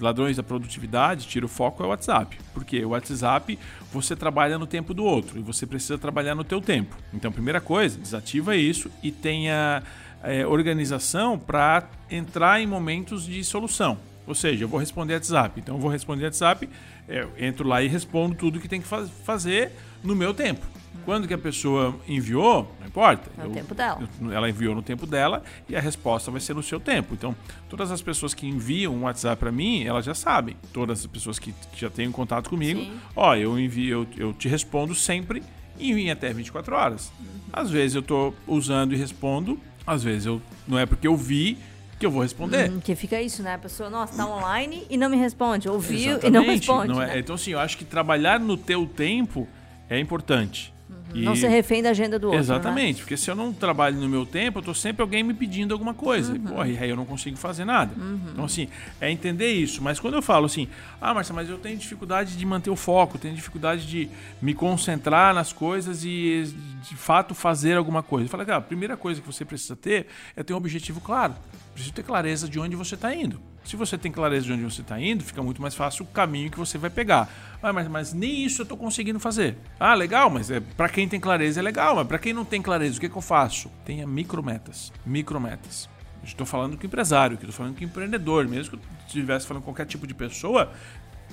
Speaker 1: ladrões da produtividade, tira o foco é o WhatsApp. Porque o WhatsApp você trabalha no tempo do outro e você precisa trabalhar no teu tempo. Então, primeira coisa, desativa isso e tenha é, organização para entrar em momentos de solução. Ou seja, eu vou responder WhatsApp. Então, eu vou responder WhatsApp, é, entro lá e respondo tudo que tem que faz, fazer no meu tempo. Quando que a pessoa enviou, não importa.
Speaker 2: No eu, tempo dela.
Speaker 1: Eu, ela enviou no tempo dela e a resposta vai ser no seu tempo. Então, todas as pessoas que enviam um WhatsApp para mim, elas já sabem. Todas as pessoas que, já têm contato comigo, Sim. ó, eu envio, eu, eu te respondo sempre e em até 24 horas. Uhum. Às vezes eu estou usando e respondo, às vezes eu não é porque eu vi que eu vou responder. Hum,
Speaker 2: que fica isso, né? A pessoa, nossa, tá online e não me responde. Ouviu Exatamente. e não responde. Não
Speaker 1: é,
Speaker 2: né?
Speaker 1: Então, assim, eu acho que trabalhar no teu tempo é importante.
Speaker 2: E... Não ser refém da agenda do outro.
Speaker 1: Exatamente,
Speaker 2: né?
Speaker 1: porque se eu não trabalho no meu tempo, eu tô sempre alguém me pedindo alguma coisa. Uhum. E, porra, e aí eu não consigo fazer nada. Uhum. Então, assim, é entender isso. Mas quando eu falo assim, ah, Marcia, mas eu tenho dificuldade de manter o foco, tenho dificuldade de me concentrar nas coisas e de fato fazer alguma coisa. Eu falo, cara, a primeira coisa que você precisa ter é ter um objetivo claro. Precisa ter clareza de onde você está indo. Se você tem clareza de onde você está indo, fica muito mais fácil o caminho que você vai pegar. Ah, mas, mas nem isso eu estou conseguindo fazer. Ah, legal, mas é, para quem tem clareza é legal, mas para quem não tem clareza, o que, que eu faço? Tenha micrometas. Micrometas. Estou falando com empresário, estou falando com empreendedor. Mesmo que eu estivesse falando com qualquer tipo de pessoa,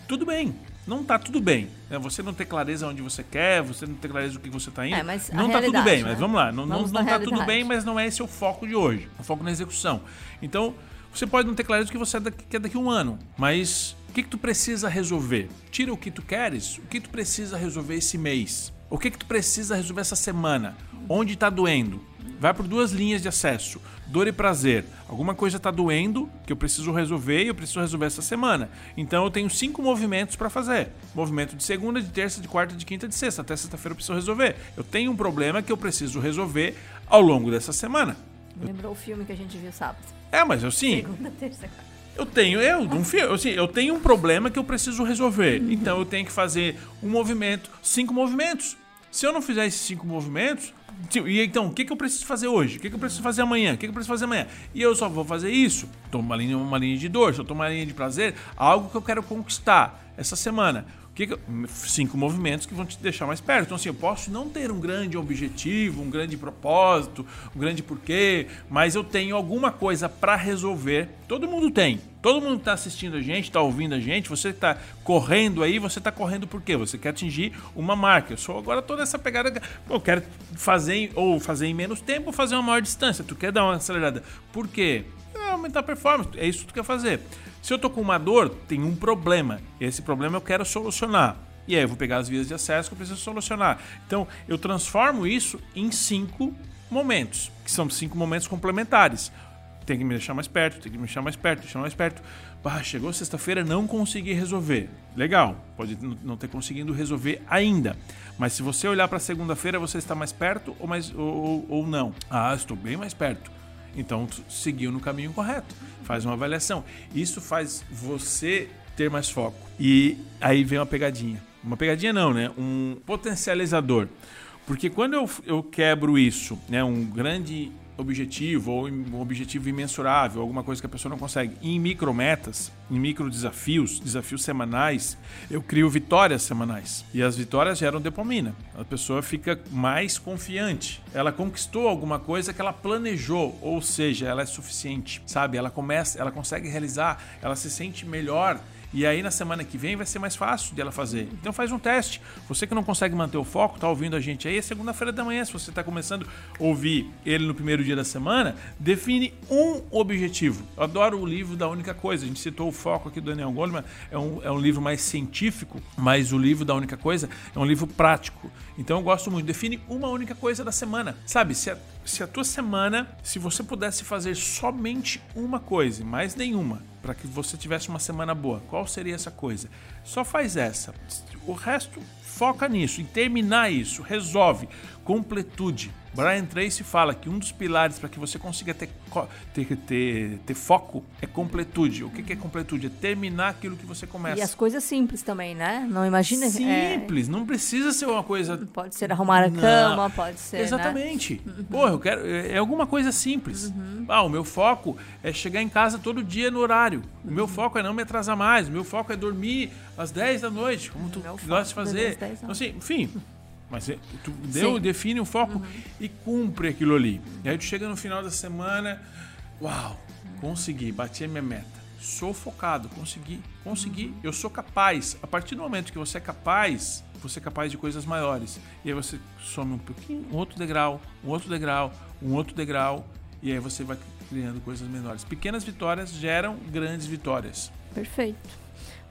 Speaker 1: tudo bem. Não está tudo bem. Né? Você não ter clareza onde você quer, você não ter clareza do que você está indo. É, não está tudo bem, né? mas vamos lá. Não, vamos não, não tá tudo bem, mas não é esse o foco de hoje. O foco na execução. Então, você pode não ter clareza que você quer daqui a um ano, mas o que, que tu precisa resolver? Tira o que tu queres, o que tu precisa resolver esse mês? O que, que tu precisa resolver essa semana? Onde está doendo? Vai por duas linhas de acesso: dor e prazer. Alguma coisa está doendo que eu preciso resolver e eu preciso resolver essa semana. Então eu tenho cinco movimentos para fazer: movimento de segunda, de terça, de quarta, de quinta, de sexta. Até sexta-feira eu preciso resolver. Eu tenho um problema que eu preciso resolver ao longo dessa semana.
Speaker 2: Lembrou o filme que a gente viu sábado.
Speaker 1: É, mas assim. Segunda, terça, eu tenho, eu, um filme, assim, eu tenho um problema que eu preciso resolver. Uhum. Então eu tenho que fazer um movimento, cinco movimentos. Se eu não fizer esses cinco movimentos, e então, o que, que eu preciso fazer hoje? O que, que eu preciso fazer amanhã? O que, que eu preciso fazer amanhã? E eu só vou fazer isso. Tomo uma linha, uma linha de dor, só tomo uma linha de prazer, algo que eu quero conquistar essa semana. Que cinco movimentos que vão te deixar mais perto. Então, assim, eu posso não ter um grande objetivo, um grande propósito, um grande porquê, mas eu tenho alguma coisa para resolver. Todo mundo tem. Todo mundo que tá assistindo a gente, tá ouvindo a gente, você que tá correndo aí, você tá correndo por quê? Você quer atingir uma marca. Eu sou agora toda essa pegada. Eu quero fazer ou fazer em menos tempo ou fazer uma maior distância. Tu quer dar uma acelerada. Por quê? É aumentar a performance. É isso que tu quer fazer. Se eu tô com uma dor, tem um problema. Esse problema eu quero solucionar. E aí eu vou pegar as vias de acesso que eu preciso solucionar. Então eu transformo isso em cinco momentos, que são cinco momentos complementares. Tem que me deixar mais perto, tem que me deixar mais perto, deixar mais perto. Chegou sexta-feira, não consegui resolver. Legal, pode não ter conseguido resolver ainda. Mas se você olhar para segunda-feira, você está mais perto ou, mais, ou, ou- ou não? Ah, estou bem mais perto. Então seguiu no caminho correto. Faz uma avaliação. Isso faz você ter mais foco. E aí vem uma pegadinha. Uma pegadinha não, né? Um potencializador. Porque quando eu, eu quebro isso, né, um grande objetivo ou um objetivo imensurável, alguma coisa que a pessoa não consegue, em micrometas, em micro desafios, desafios semanais, eu crio vitórias semanais. E as vitórias geram dopamina. A pessoa fica mais confiante. Ela conquistou alguma coisa que ela planejou, ou seja, ela é suficiente, sabe? Ela começa, ela consegue realizar, ela se sente melhor e aí na semana que vem vai ser mais fácil de ela fazer. Então faz um teste. Você que não consegue manter o foco, tá ouvindo a gente aí, é segunda-feira da manhã. Se você está começando a ouvir ele no primeiro dia da semana, define um objetivo. Eu adoro o livro da única coisa. A gente citou o foco aqui do Daniel Goleman. É um, é um livro mais científico, mas o livro da única coisa é um livro prático. Então eu gosto muito. Define uma única coisa da semana. Sabe, se a, se a tua semana, se você pudesse fazer somente uma coisa, mais nenhuma, para que você tivesse uma semana boa, qual seria essa coisa? Só faz essa. O resto foca nisso, em terminar isso, resolve. Completude. Brian Tracy fala que um dos pilares para que você consiga ter, ter, ter, ter foco é completude. O que, que é completude? É terminar aquilo que você começa.
Speaker 2: E as coisas simples também, né? Não imagina. é,
Speaker 1: Simples, não precisa ser uma coisa
Speaker 2: pode ser arrumar a
Speaker 1: Não.
Speaker 2: cama, pode ser. né?
Speaker 1: Exatamente. [laughs] Pô, eu quero. É é alguma coisa simples. Ah, o meu foco é chegar em casa todo dia no horário. O meu foco é não me atrasar mais. O meu foco é dormir às 10 da noite, como tu
Speaker 2: Meu
Speaker 1: gosta de fazer.
Speaker 2: dormir às 10
Speaker 1: Então, assim, enfim. Mas é- tu deu,
Speaker 2: Sim.
Speaker 1: define um foco e cumpre aquilo ali. E aí tu chega no final da semana, uau, consegui, bati a minha meta. Sou focado, consegui, consegui, eu sou capaz. A partir do momento que você é capaz, você é capaz de coisas maiores. E aí você some um pouquinho, um outro degrau, um outro degrau, um outro degrau, e aí você vai criando coisas menores. Pequenas vitórias geram grandes vitórias.
Speaker 2: Perfeito.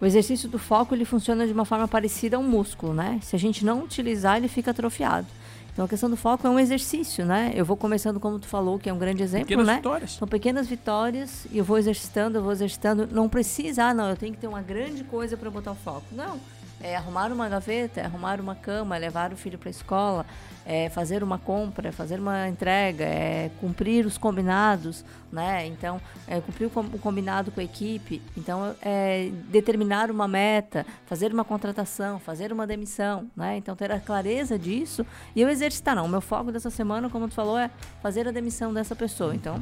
Speaker 2: O exercício do foco ele funciona de uma forma parecida a um músculo, né? Se a gente não utilizar, ele fica atrofiado. Então a questão do foco é um exercício, né? Eu vou começando como tu falou, que é um grande exemplo,
Speaker 1: Pequenas
Speaker 2: né?
Speaker 1: vitórias.
Speaker 2: São pequenas vitórias e eu vou exercitando, eu vou exercitando. Não precisa, ah, não, eu tenho que ter uma grande coisa para botar o foco. Não. É arrumar uma gaveta, é arrumar uma cama, é levar o filho para a escola, é fazer uma compra, é fazer uma entrega, é cumprir os combinados, né? Então, cumprir o com- o combinado com a equipe. Então, é determinar uma meta, fazer uma contratação, fazer uma demissão, né? Então, ter a clareza disso e eu exercitar. Não, o meu foco dessa semana, como tu falou, é fazer a demissão dessa pessoa. Então,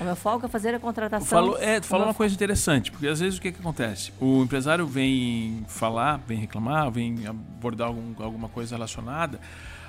Speaker 2: o meu foco é fazer a contratação.
Speaker 1: Falou, é, tu falou uma coisa interessante, porque às vezes o que, que acontece? O empresário vem falar, vem reclamar, vem abordar algum- alguma coisa relacionada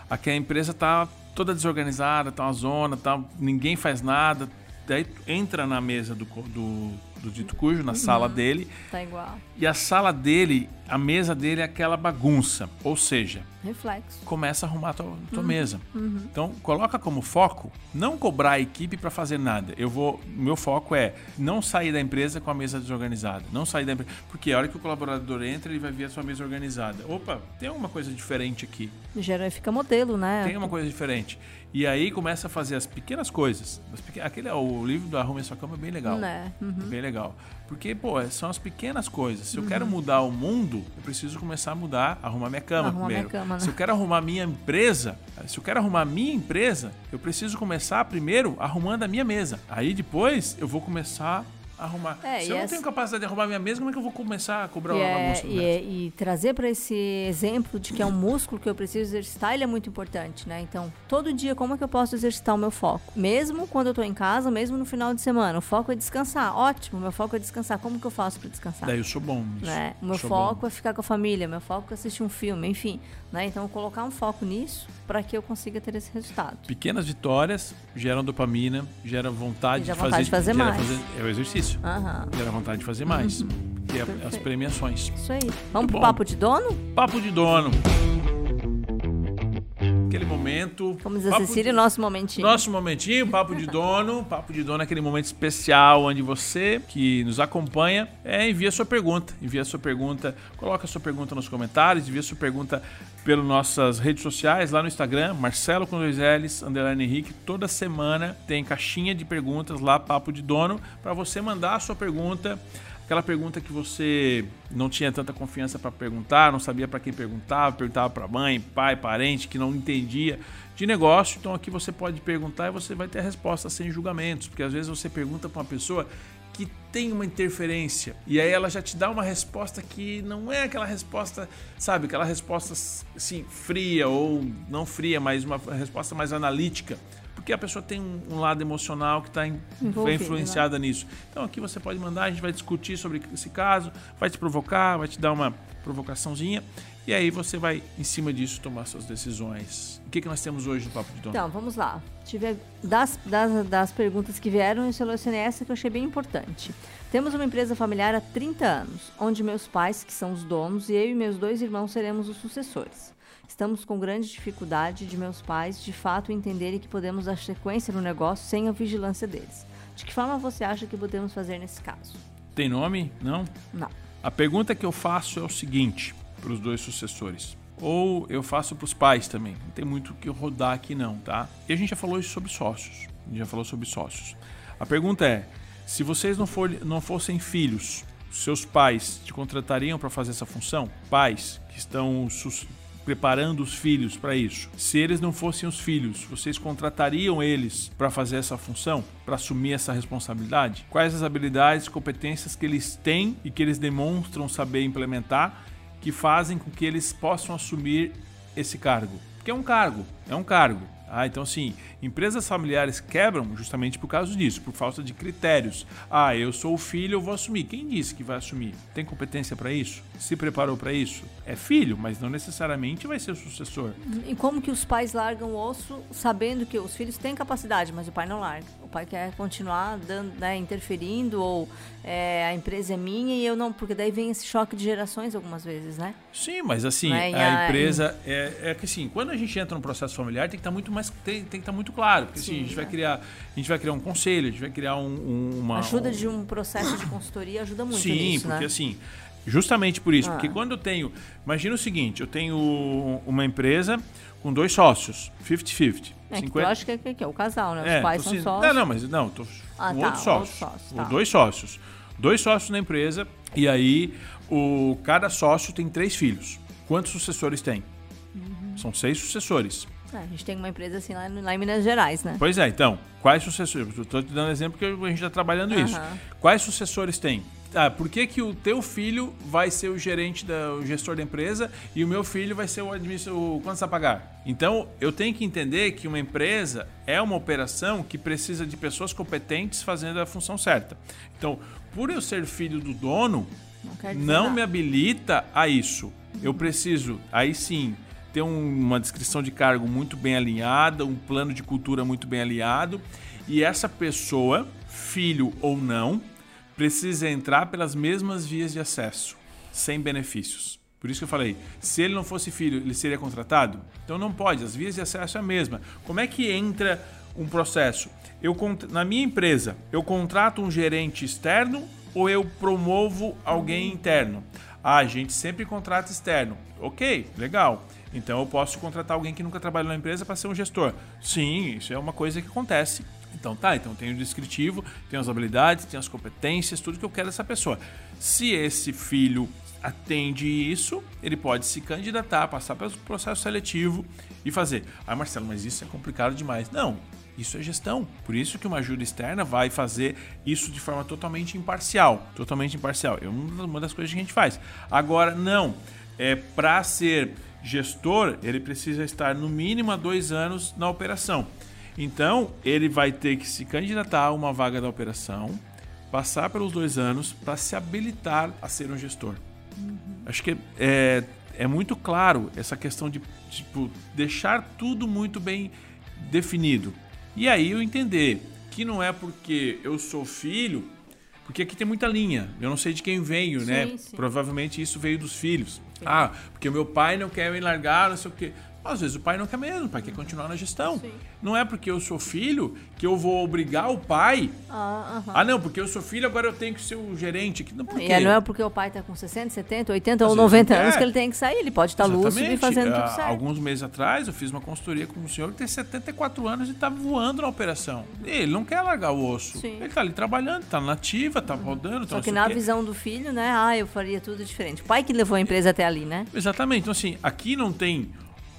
Speaker 1: a que a empresa tá toda desorganizada, tá uma zona, tá, ninguém faz nada. Daí entra na mesa do, do, do dito cujo, na sala dele,
Speaker 2: Tá igual.
Speaker 1: e a sala dele, a mesa dele é aquela bagunça. Ou seja,
Speaker 2: Reflexo.
Speaker 1: começa a arrumar a tua,
Speaker 2: Uhum.
Speaker 1: tua mesa. Então, coloca como foco não cobrar a equipe para fazer nada. Eu vou, meu foco é não sair da empresa com a mesa desorganizada, não sair da empresa, porque a hora que o colaborador entra, ele vai ver a sua mesa organizada. Opa, tem alguma coisa diferente aqui.
Speaker 2: Gera, fica modelo, né?
Speaker 1: Tem uma coisa diferente. E aí começa a fazer as pequenas coisas. As pequ- Aquele, o livro do Arrume Sua Cama é bem legal.
Speaker 2: Né? Uhum.
Speaker 1: Bem legal. Porque, pô, são as pequenas coisas. Se eu quero mudar o mundo, eu preciso começar a mudar, arrumar minha cama
Speaker 2: Arrumar minha
Speaker 1: primeiro.
Speaker 2: cama, né?
Speaker 1: Se eu quero arrumar minha empresa, se eu quero arrumar minha empresa, eu preciso começar primeiro arrumando a minha mesa. Aí depois eu vou começar arrumar.
Speaker 2: É,
Speaker 1: Se eu não
Speaker 2: essa-
Speaker 1: tenho capacidade de arrumar minha mesa, como é que eu vou começar a cobrar
Speaker 2: E,
Speaker 1: uma
Speaker 2: é-
Speaker 1: moça?
Speaker 2: e, é- e trazer para esse exemplo de que é um músculo que eu preciso exercitar, ele é muito importante, né? Então, todo dia, como é que eu posso exercitar o meu foco? Mesmo quando eu tô em casa, mesmo no final de semana. O foco é descansar. Ótimo, meu foco é descansar. Como que eu faço para descansar?
Speaker 1: Daí eu sou bom nisso.
Speaker 2: né? O meu foco
Speaker 1: bom.
Speaker 2: é ficar com a família, meu foco é assistir um filme, enfim. Né? Então, colocar um foco nisso para que eu consiga ter esse resultado.
Speaker 1: Pequenas vitórias geram dopamina, geram vontade,
Speaker 2: E gera
Speaker 1: de, fazer,
Speaker 2: vontade de fazer mais.
Speaker 1: fazer- é o exercício.
Speaker 2: Aham.
Speaker 1: Gera vontade de fazer mais. Que é as premiações.
Speaker 2: Isso aí. Vamos pro
Speaker 1: bom.
Speaker 2: papo de dono?
Speaker 1: Papo de dono. Aquele momento.
Speaker 2: Como diz a
Speaker 1: papo
Speaker 2: Cecília,
Speaker 1: de-
Speaker 2: nosso momentinho.
Speaker 1: Nosso momentinho, papo de dono. [laughs] Papo de dono é aquele momento especial onde você que nos acompanha é, envia sua pergunta. Envia sua pergunta, coloca sua pergunta nos comentários, envia sua pergunta pelas nossas redes sociais, lá no Instagram, Marcelo com dois L's, underline Henrique. Toda semana tem caixinha de perguntas lá, papo de dono, para você mandar a sua pergunta. Aquela pergunta que você não tinha tanta confiança para perguntar, não sabia para quem perguntava, perguntava para mãe, pai, parente, que não entendia de negócio. Então aqui você pode perguntar e você vai ter a resposta sem julgamentos, porque às vezes você pergunta para uma pessoa que tem uma interferência e aí ela já te dá uma resposta que não é aquela resposta, sabe, aquela resposta assim fria ou não fria, mas uma resposta mais analítica. Porque a pessoa tem um, um lado emocional que está
Speaker 2: Envolvido,
Speaker 1: influenciada nisso. Então aqui você pode mandar, a gente vai discutir sobre esse caso, vai te provocar, vai te dar uma provocaçãozinha e aí você vai em cima disso tomar suas decisões. O que, que nós temos hoje no Papo de Dono?
Speaker 2: Então, vamos lá. Tive das, das, das perguntas que vieram, eu selecionei essa que eu achei bem importante. Temos uma empresa familiar há 30 anos, onde meus pais, que são os donos, e eu e meus dois irmãos seremos os sucessores. Estamos com grande dificuldade de meus pais, de fato, entenderem que podemos dar sequência no negócio sem a vigilância deles. De que forma você acha que podemos fazer nesse caso?
Speaker 1: Tem nome? Não?
Speaker 2: Não.
Speaker 1: A pergunta que eu faço é o seguinte para os dois sucessores. Ou eu faço para os pais também. Não tem muito o que rodar aqui não, tá? E a gente já falou isso sobre sócios. A gente já falou sobre sócios. A pergunta é: se vocês não, for, não fossem filhos, seus pais te contratariam para fazer essa função? Pais que estão preparando os filhos para isso. Se eles não fossem os filhos, vocês contratariam eles para fazer essa função, para assumir essa responsabilidade? Quais as habilidades, competências que eles têm e que eles demonstram saber implementar que fazem com que eles possam assumir esse cargo? Porque é um cargo, é um cargo. Ah, então assim, empresas familiares quebram justamente por causa disso, por falta de critérios. Ah, eu sou o filho, eu vou assumir. Quem disse que vai assumir? Tem competência para isso? Se preparou para isso? É filho, mas não necessariamente vai ser o sucessor.
Speaker 2: E como que os pais largam o osso sabendo que os filhos têm capacidade, mas o pai não larga? O pai quer continuar dando, né, interferindo ou é, a empresa é minha e eu não, porque daí vem esse choque de gerações algumas vezes, né?
Speaker 1: Sim, mas assim,
Speaker 2: e
Speaker 1: a empresa é, é que assim, quando a gente entra no processo familiar, tem que estar muito mais tem, tem que estar muito claro, porque assim,
Speaker 2: Sim,
Speaker 1: a gente vai
Speaker 2: é.
Speaker 1: criar, a gente vai criar um conselho, a gente vai criar um, um- uma
Speaker 2: A ajuda
Speaker 1: um-
Speaker 2: de um processo de consultoria ajuda muito
Speaker 1: Sim,
Speaker 2: nisso,
Speaker 1: porque
Speaker 2: né?
Speaker 1: assim, justamente por isso,
Speaker 2: Ah.
Speaker 1: porque quando eu tenho, imagina o seguinte, eu tenho uma empresa com dois sócios, 50-50.
Speaker 2: É, que eu acho que é, que é o casal, né? Os pais
Speaker 1: tô
Speaker 2: são
Speaker 1: se-
Speaker 2: sócios.
Speaker 1: Não, não, mas não, tô
Speaker 2: Ah,
Speaker 1: com
Speaker 2: tá,
Speaker 1: outro sócio.
Speaker 2: outro sócio, tá.
Speaker 1: Dois sócios. Dois sócios na empresa e aí o cada sócio tem três filhos. Quantos sucessores tem?
Speaker 2: Uhum.
Speaker 1: São seis sucessores.
Speaker 2: É, a gente tem uma empresa assim lá, lá em Minas Gerais, né?
Speaker 1: Pois é, então, quais sucessores? Estou te dando exemplo que a gente está trabalhando isso.
Speaker 2: Aham.
Speaker 1: Quais sucessores tem? Ah, por que, que o teu filho vai ser o gerente, da, o gestor da empresa e o meu filho vai ser o administrador? Quanto você vai pagar? Então, eu tenho que entender que uma empresa é uma operação que precisa de pessoas competentes fazendo a função certa. Então, por eu ser filho do dono,
Speaker 2: Não
Speaker 1: não me habilita a isso. Eu preciso, aí sim, ter um- uma descrição de cargo muito bem alinhada, um plano de cultura muito bem alinhado, e essa pessoa, filho ou não, precisa entrar pelas mesmas vias de acesso, sem benefícios. Por isso que eu falei, se ele não fosse filho, ele seria contratado? Então não pode, as vias de acesso é a mesma. Como é que entra um processo? Eu na minha empresa, eu contrato um gerente externo ou eu promovo alguém interno? Ah, a gente sempre contrata externo. Ok, legal. Então eu posso contratar alguém que nunca trabalhou na empresa para ser um gestor. Sim, isso é uma coisa que acontece. Então tá, então tem o descritivo, tem as habilidades, tem as competências, tudo que eu quero dessa pessoa. Se esse filho atende isso, ele pode se candidatar, passar pelo processo seletivo e fazer. Ah, Marcelo, mas isso é complicado demais. Não, Isso é gestão. Por isso que uma ajuda externa vai fazer isso de forma totalmente imparcial. Totalmente imparcial. É uma das coisas que a gente faz. Agora, não. É para ser gestor, ele precisa estar no mínimo há dois anos na operação. Então, ele vai ter que se candidatar a uma vaga da operação, passar pelos dois anos para se habilitar a ser um gestor. Uhum. Acho que é, é muito claro essa questão de tipo, deixar tudo muito bem definido. E aí eu entender que não é porque eu sou filho, porque aqui tem muita linha. Eu não sei de quem veio, né? sim, né? Sim. Provavelmente isso veio dos filhos. Sim. Ah, porque meu pai não quer me largar, não sei o quê. Às vezes o pai não quer mesmo, o pai quer continuar na gestão. Sim. Não é porque eu sou filho que eu vou obrigar o pai. Ah, uh -huh. ah, não, porque eu sou filho, agora eu tenho que ser o gerente. Não,
Speaker 2: porque... E não é porque o pai está com 60, 70, 80 Às ou 90 anos que ele tem que sair. Ele pode estar tá lúcido e fazendo tudo certo.
Speaker 1: Alguns meses atrás eu fiz uma consultoria com um senhor que tem 74 anos e está voando na operação. Ele não quer largar o osso. Sim. Ele está ali trabalhando, está nativa, está rodando.
Speaker 2: Tá Só que na visão do filho, né? Ah, eu faria tudo diferente. O pai que levou a empresa até ali, né?
Speaker 1: Exatamente. Então, assim, aqui não tem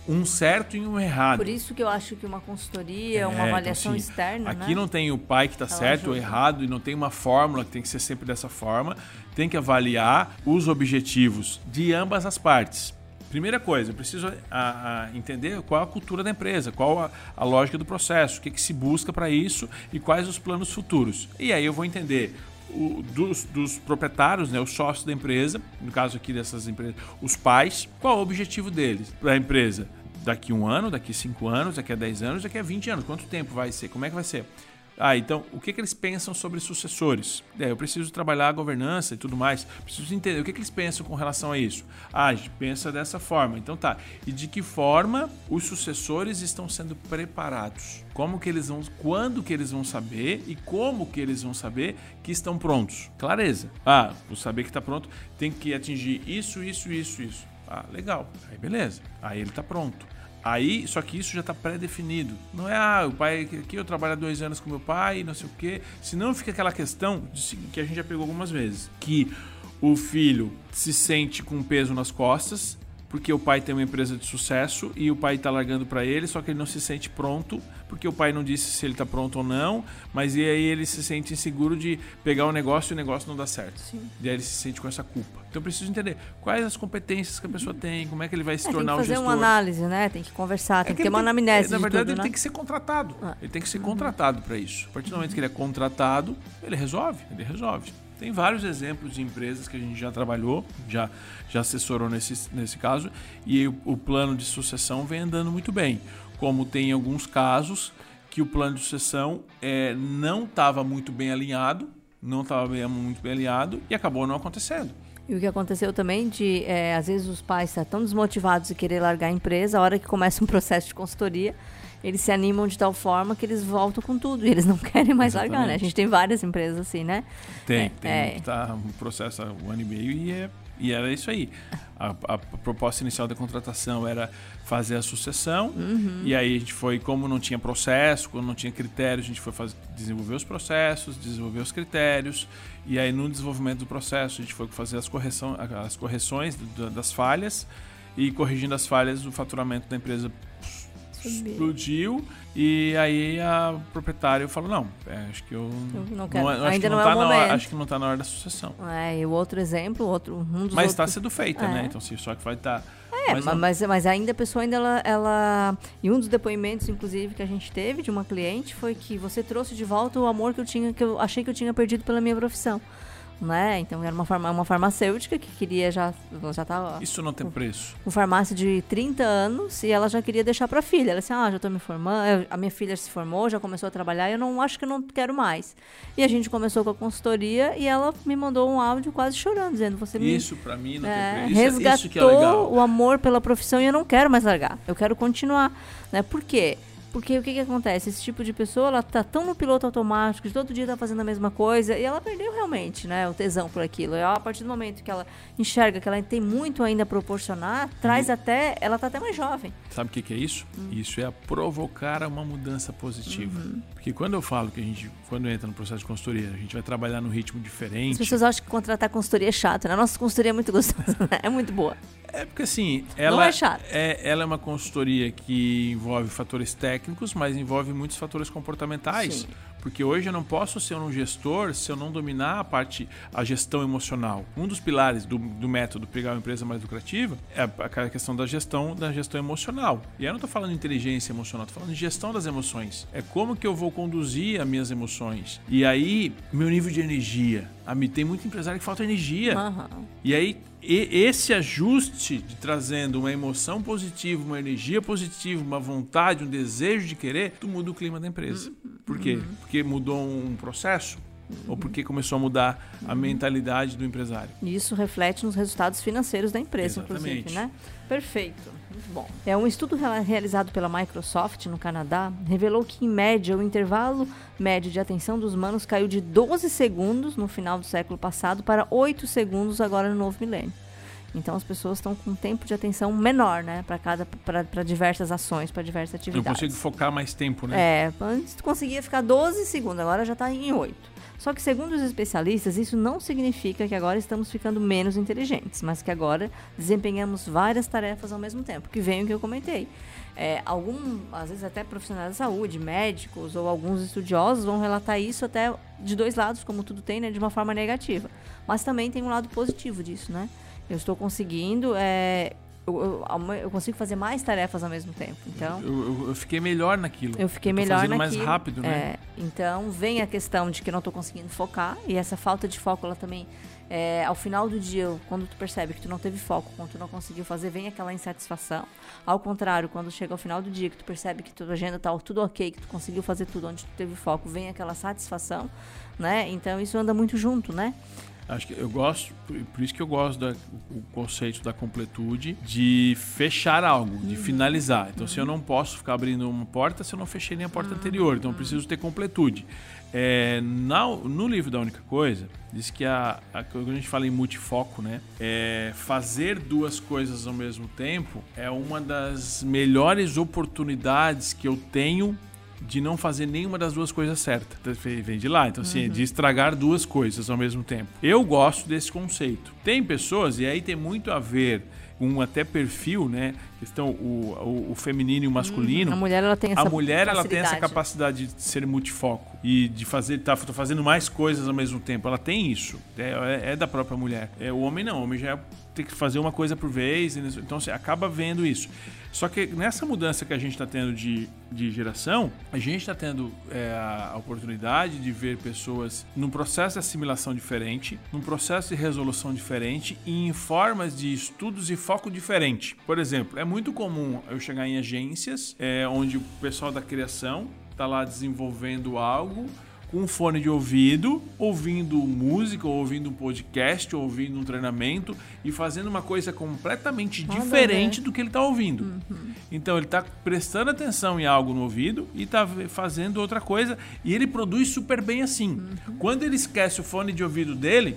Speaker 1: um certo e um errado.
Speaker 2: Por isso que eu acho que uma consultoria, é, uma então, avaliação então, assim, externa.
Speaker 1: Aqui
Speaker 2: né?
Speaker 1: não tem o pai que está certo ou errado e não tem uma fórmula que tem que ser sempre dessa forma. Tem que avaliar os objetivos de ambas as partes. Primeira coisa, eu preciso a, a entender qual a cultura da empresa, qual a, a lógica do processo, o que, que se busca para isso e quais os planos futuros. E aí eu vou entender o, dos, dos, proprietários, né, os sócios da empresa, no caso aqui dessas empresas, os pais, qual o objetivo deles da empresa? Daqui um ano, daqui cinco anos, daqui a dez anos, daqui a vinte anos. Quanto tempo vai ser? Como é que vai ser? Ah, então, o que, que eles pensam sobre sucessores? É, eu preciso trabalhar a governança e tudo mais. Preciso entender o que, que eles pensam com relação a isso. Ah, a gente pensa dessa forma. Então tá. E de que forma os sucessores estão sendo preparados? Como que eles vão, quando que eles vão saber e como que eles vão saber que estão prontos? Clareza. Ah, vou saber que está pronto, tem que atingir isso, isso, isso, isso. Ah, legal. Aí beleza. Aí ele está pronto. Aí, só que isso já está pré-definido. Não é, ah, o pai aqui eu trabalho há dois anos com meu pai, não sei o quê. Senão fica aquela questão de, que a gente já pegou algumas vezes. Que o filho se sente com peso nas costas porque o pai tem uma empresa de sucesso e o pai está largando para ele, só que ele não se sente pronto, porque o pai não disse se ele está pronto ou não, mas e aí ele se sente inseguro de pegar o negócio e o negócio não dá certo. Sim. E aí ele se sente com essa culpa. Então eu preciso entender quais as competências que a pessoa tem, como é que ele vai se é, tornar o gestor.
Speaker 2: Tem que fazer uma análise, né? Tem que conversar, tem é que, que ter uma anamnese.
Speaker 1: Na verdade,
Speaker 2: tudo,
Speaker 1: ele
Speaker 2: né?
Speaker 1: tem que ser contratado. Ah. Ele tem que ser contratado para isso. A partir do momento que ele é contratado, ele resolve, ele resolve. Tem vários exemplos de empresas que a gente já trabalhou, já, já assessorou nesse, nesse caso, e o, o plano de sucessão vem andando muito bem. Como tem alguns casos que o plano de sucessão é, não estava muito bem alinhado, não estava muito bem alinhado e acabou não acontecendo.
Speaker 2: E o que aconteceu também de, é, às vezes, os pais estão tão desmotivados de querer largar a empresa, a hora que começa um processo de consultoria, eles se animam de tal forma que eles voltam com tudo e eles não [laughs] querem mais Exatamente. largar, né? A gente tem várias empresas assim, né?
Speaker 1: Tem, é, tem. É... Tá um processo há um ano e meio e, é, e era isso aí. A, a, proposta inicial da contratação era fazer a sucessão uhum. e aí a gente foi, como não tinha processo, como não tinha critérios, a gente foi fazer, desenvolver os processos, desenvolver os critérios e aí no desenvolvimento do processo a gente foi fazer as, correção, as correções das falhas e corrigindo as falhas o faturamento da empresa explodiu e aí a proprietária falou não é, acho que eu,
Speaker 2: eu não quero. Não, ainda não, não, é tá o momento.
Speaker 1: Hora, acho que não está na hora da sucessão
Speaker 2: é, e o outro exemplo outro um dos
Speaker 1: mas está outros... sendo feita né? é. né então se só que vai estar tá...
Speaker 2: é, mas, mas, mas, ainda a pessoa ainda ela, ela e um dos depoimentos inclusive que a gente teve de uma cliente foi que você trouxe de volta o amor que eu tinha que eu achei que eu tinha perdido pela minha profissão né? Então era uma, farma, uma farmacêutica que queria já já tá
Speaker 1: Isso não tem com, preço.
Speaker 2: Com farmácia de 30 anos e ela já queria deixar para filha. Ela disse: "Ah, já estou me formando, a minha filha se formou, já começou a trabalhar, eu não acho que eu não quero mais". E a gente começou com a consultoria e ela me mandou um áudio quase chorando dizendo: "Você me
Speaker 1: Isso para mim não
Speaker 2: é,
Speaker 1: tem preço.
Speaker 2: Resgatou
Speaker 1: isso que é legal.
Speaker 2: o amor pela profissão e eu não quero mais largar. Eu quero continuar, né? Por quê? Porque o que, que acontece? Esse tipo de pessoa, ela tá tão no piloto automático, de todo dia tá fazendo a mesma coisa, e ela perdeu realmente, né, o tesão por aquilo. E a partir do momento que ela enxerga que ela tem muito ainda a proporcionar, traz até, ela tá até mais jovem.
Speaker 1: Sabe o que, que é isso? Hum. Isso é provocar uma mudança positiva. Uhum. Porque quando eu falo que a gente, quando entra no processo de consultoria, a gente vai trabalhar num ritmo diferente. As
Speaker 2: pessoas acham que contratar consultoria é chato, né? A nossa consultoria é muito gostosa, [laughs] né? é muito boa.
Speaker 1: É porque assim, ela
Speaker 2: é.
Speaker 1: É, ela é uma consultoria que envolve fatores técnicos, mas envolve muitos fatores comportamentais.
Speaker 2: Sim.
Speaker 1: Porque hoje eu não posso ser um gestor se eu não dominar a parte, a gestão emocional. Um dos pilares do, do método pegar uma empresa mais lucrativa é a questão da gestão, da gestão emocional. E eu não estou falando de inteligência emocional, estou falando de gestão das emoções. É como que eu vou conduzir as minhas emoções. E aí, meu nível de energia. Ah, tem muito empresário que falta energia.
Speaker 2: Uhum.
Speaker 1: E aí, e esse ajuste de trazendo uma emoção positiva, uma energia positiva, uma vontade, um desejo de querer, tu muda o clima da empresa. Por quê? Porque mudou um processo? Ou porque começou a mudar a mentalidade do empresário?
Speaker 2: Isso reflete nos resultados financeiros da empresa,
Speaker 1: Exatamente.
Speaker 2: inclusive, né? Perfeito. Bom. É um estudo realizado pela Microsoft no Canadá revelou que em média o intervalo médio de atenção dos humanos caiu de 12 segundos no final do século passado para 8 segundos agora no novo milênio. Então as pessoas estão com um tempo de atenção menor, né, para cada para diversas ações, para diversas atividades.
Speaker 1: Eu consigo focar mais tempo, né?
Speaker 2: É, antes tu conseguia ficar 12 segundos, agora já está em 8. Só que segundo os especialistas, isso não significa que agora estamos ficando menos inteligentes, mas que agora desempenhamos várias tarefas ao mesmo tempo, que vem o que eu comentei. É, algum, às vezes até profissionais da saúde, médicos ou alguns estudiosos vão relatar isso até de dois lados, como tudo tem, né, de uma forma negativa. Mas também tem um lado positivo disso, né? Eu estou conseguindo. É, eu, eu, eu, consigo fazer mais tarefas ao mesmo tempo. Então,
Speaker 1: eu, eu fiquei melhor naquilo.
Speaker 2: Eu fiquei melhor
Speaker 1: fazendo
Speaker 2: naquilo.
Speaker 1: mais rápido, né?
Speaker 2: É, então vem a questão de que não estou conseguindo focar e essa falta de foco, ela também é, ao final do dia, quando tu percebe que tu não teve foco, quando tu não conseguiu fazer, vem aquela insatisfação. Ao contrário, quando chega ao final do dia, que tu percebe que tua agenda tá tudo ok, que tu conseguiu fazer tudo onde tu teve foco, vem aquela satisfação, né? Então isso anda muito junto, né?
Speaker 1: Acho que eu gosto, por isso que eu gosto do conceito da completude, de fechar algo, de uhum. finalizar. Então, uhum. se eu não posso ficar abrindo uma porta se eu não fechei nem a porta uhum. anterior, então eu preciso ter completude. É, na, no livro da única coisa, diz que a, a, quando a gente fala em multifoco, né, é, fazer duas coisas ao mesmo tempo é uma das melhores oportunidades que eu tenho de não fazer nenhuma das duas coisas certas. Vem de lá. Então, assim, uhum. de estragar duas coisas ao mesmo tempo. Eu gosto desse conceito. Tem pessoas, e aí tem muito a ver um até perfil, né? Questão o, o, o feminino e o masculino.
Speaker 2: Hum, a mulher ela tem essa
Speaker 1: A mulher ela tem essa capacidade de ser multifoco e de fazer tá fazendo mais coisas ao mesmo tempo. Ela tem isso. É, é, é da própria mulher. É o homem não. O homem já ter que fazer uma coisa por vez. Então você acaba vendo isso. Só que nessa mudança que a gente está tendo de, de geração, a gente está tendo é, a oportunidade de ver pessoas num processo de assimilação diferente, num processo de resolução diferente e em formas de estudos e foco diferente. Por exemplo, é muito comum eu chegar em agências é, onde o pessoal da criação está lá desenvolvendo algo com um fone de ouvido, ouvindo música, ou ouvindo um podcast, ou ouvindo um treinamento e fazendo uma coisa completamente diferente do que ele está ouvindo. Uhum. Então ele está prestando atenção em algo no ouvido e está fazendo outra coisa e ele produz super bem assim. Uhum. Quando ele esquece o fone de ouvido dele,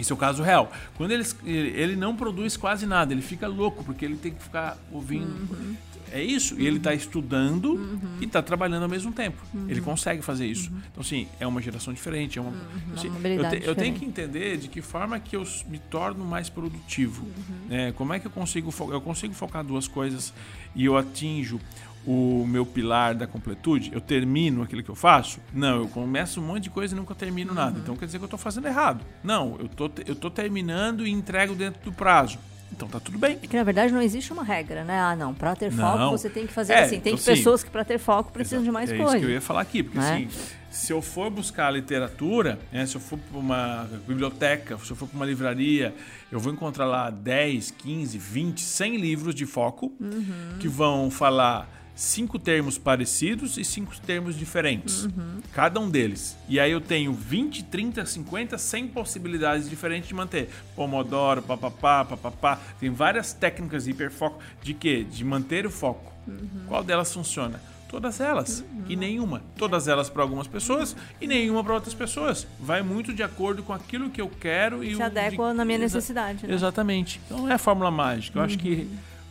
Speaker 1: esse é o caso real. Quando ele, ele não produz quase nada, ele fica louco, porque ele tem que ficar ouvindo. Uhum. É isso. Uhum. E ele está uhum. estudando uhum. e está trabalhando ao mesmo tempo. Uhum. Ele consegue fazer isso. Uhum. Então, assim, é uma geração diferente. É uma, assim,
Speaker 2: uma
Speaker 1: eu,
Speaker 2: te,
Speaker 1: eu, tenho que entender de que forma que eu me torno mais produtivo. Né? Como é que eu consigo, eu consigo focar duas coisas e eu atinjo o meu pilar da completude, eu termino aquilo que eu faço? Não, eu começo um monte de coisa e nunca termino uhum. nada. Então quer dizer que eu estou fazendo errado. Não, eu tô, eu tô terminando e entrego dentro do prazo. Então tá tudo bem.
Speaker 2: É que na verdade não existe uma regra, né? Ah, não, para ter
Speaker 1: não.
Speaker 2: foco você tem que fazer é, assim. Tem então, pessoas que para ter foco precisam de mais
Speaker 1: é
Speaker 2: coisas.
Speaker 1: É isso que eu ia falar aqui, porque né? assim, se eu for buscar literatura, né, se eu for para uma biblioteca, se eu for para uma livraria, eu vou encontrar lá 10, 15, 20, 100 livros de foco uhum. que vão falar cinco termos parecidos e cinco termos diferentes. Uhum. Cada um deles. E aí eu tenho 20, 30, 50, 100 possibilidades diferentes de manter. Pomodoro, papapá, papapá. Tem várias técnicas de hiperfoco. De quê? De manter o foco. Uhum. Qual delas funciona? Todas elas. Uhum. E nenhuma. Todas elas para algumas pessoas e nenhuma para outras pessoas. Vai muito de acordo com aquilo que eu quero e
Speaker 2: Se adequa de... na minha necessidade. Né?
Speaker 1: Exatamente. Então não é a fórmula mágica. Eu acho que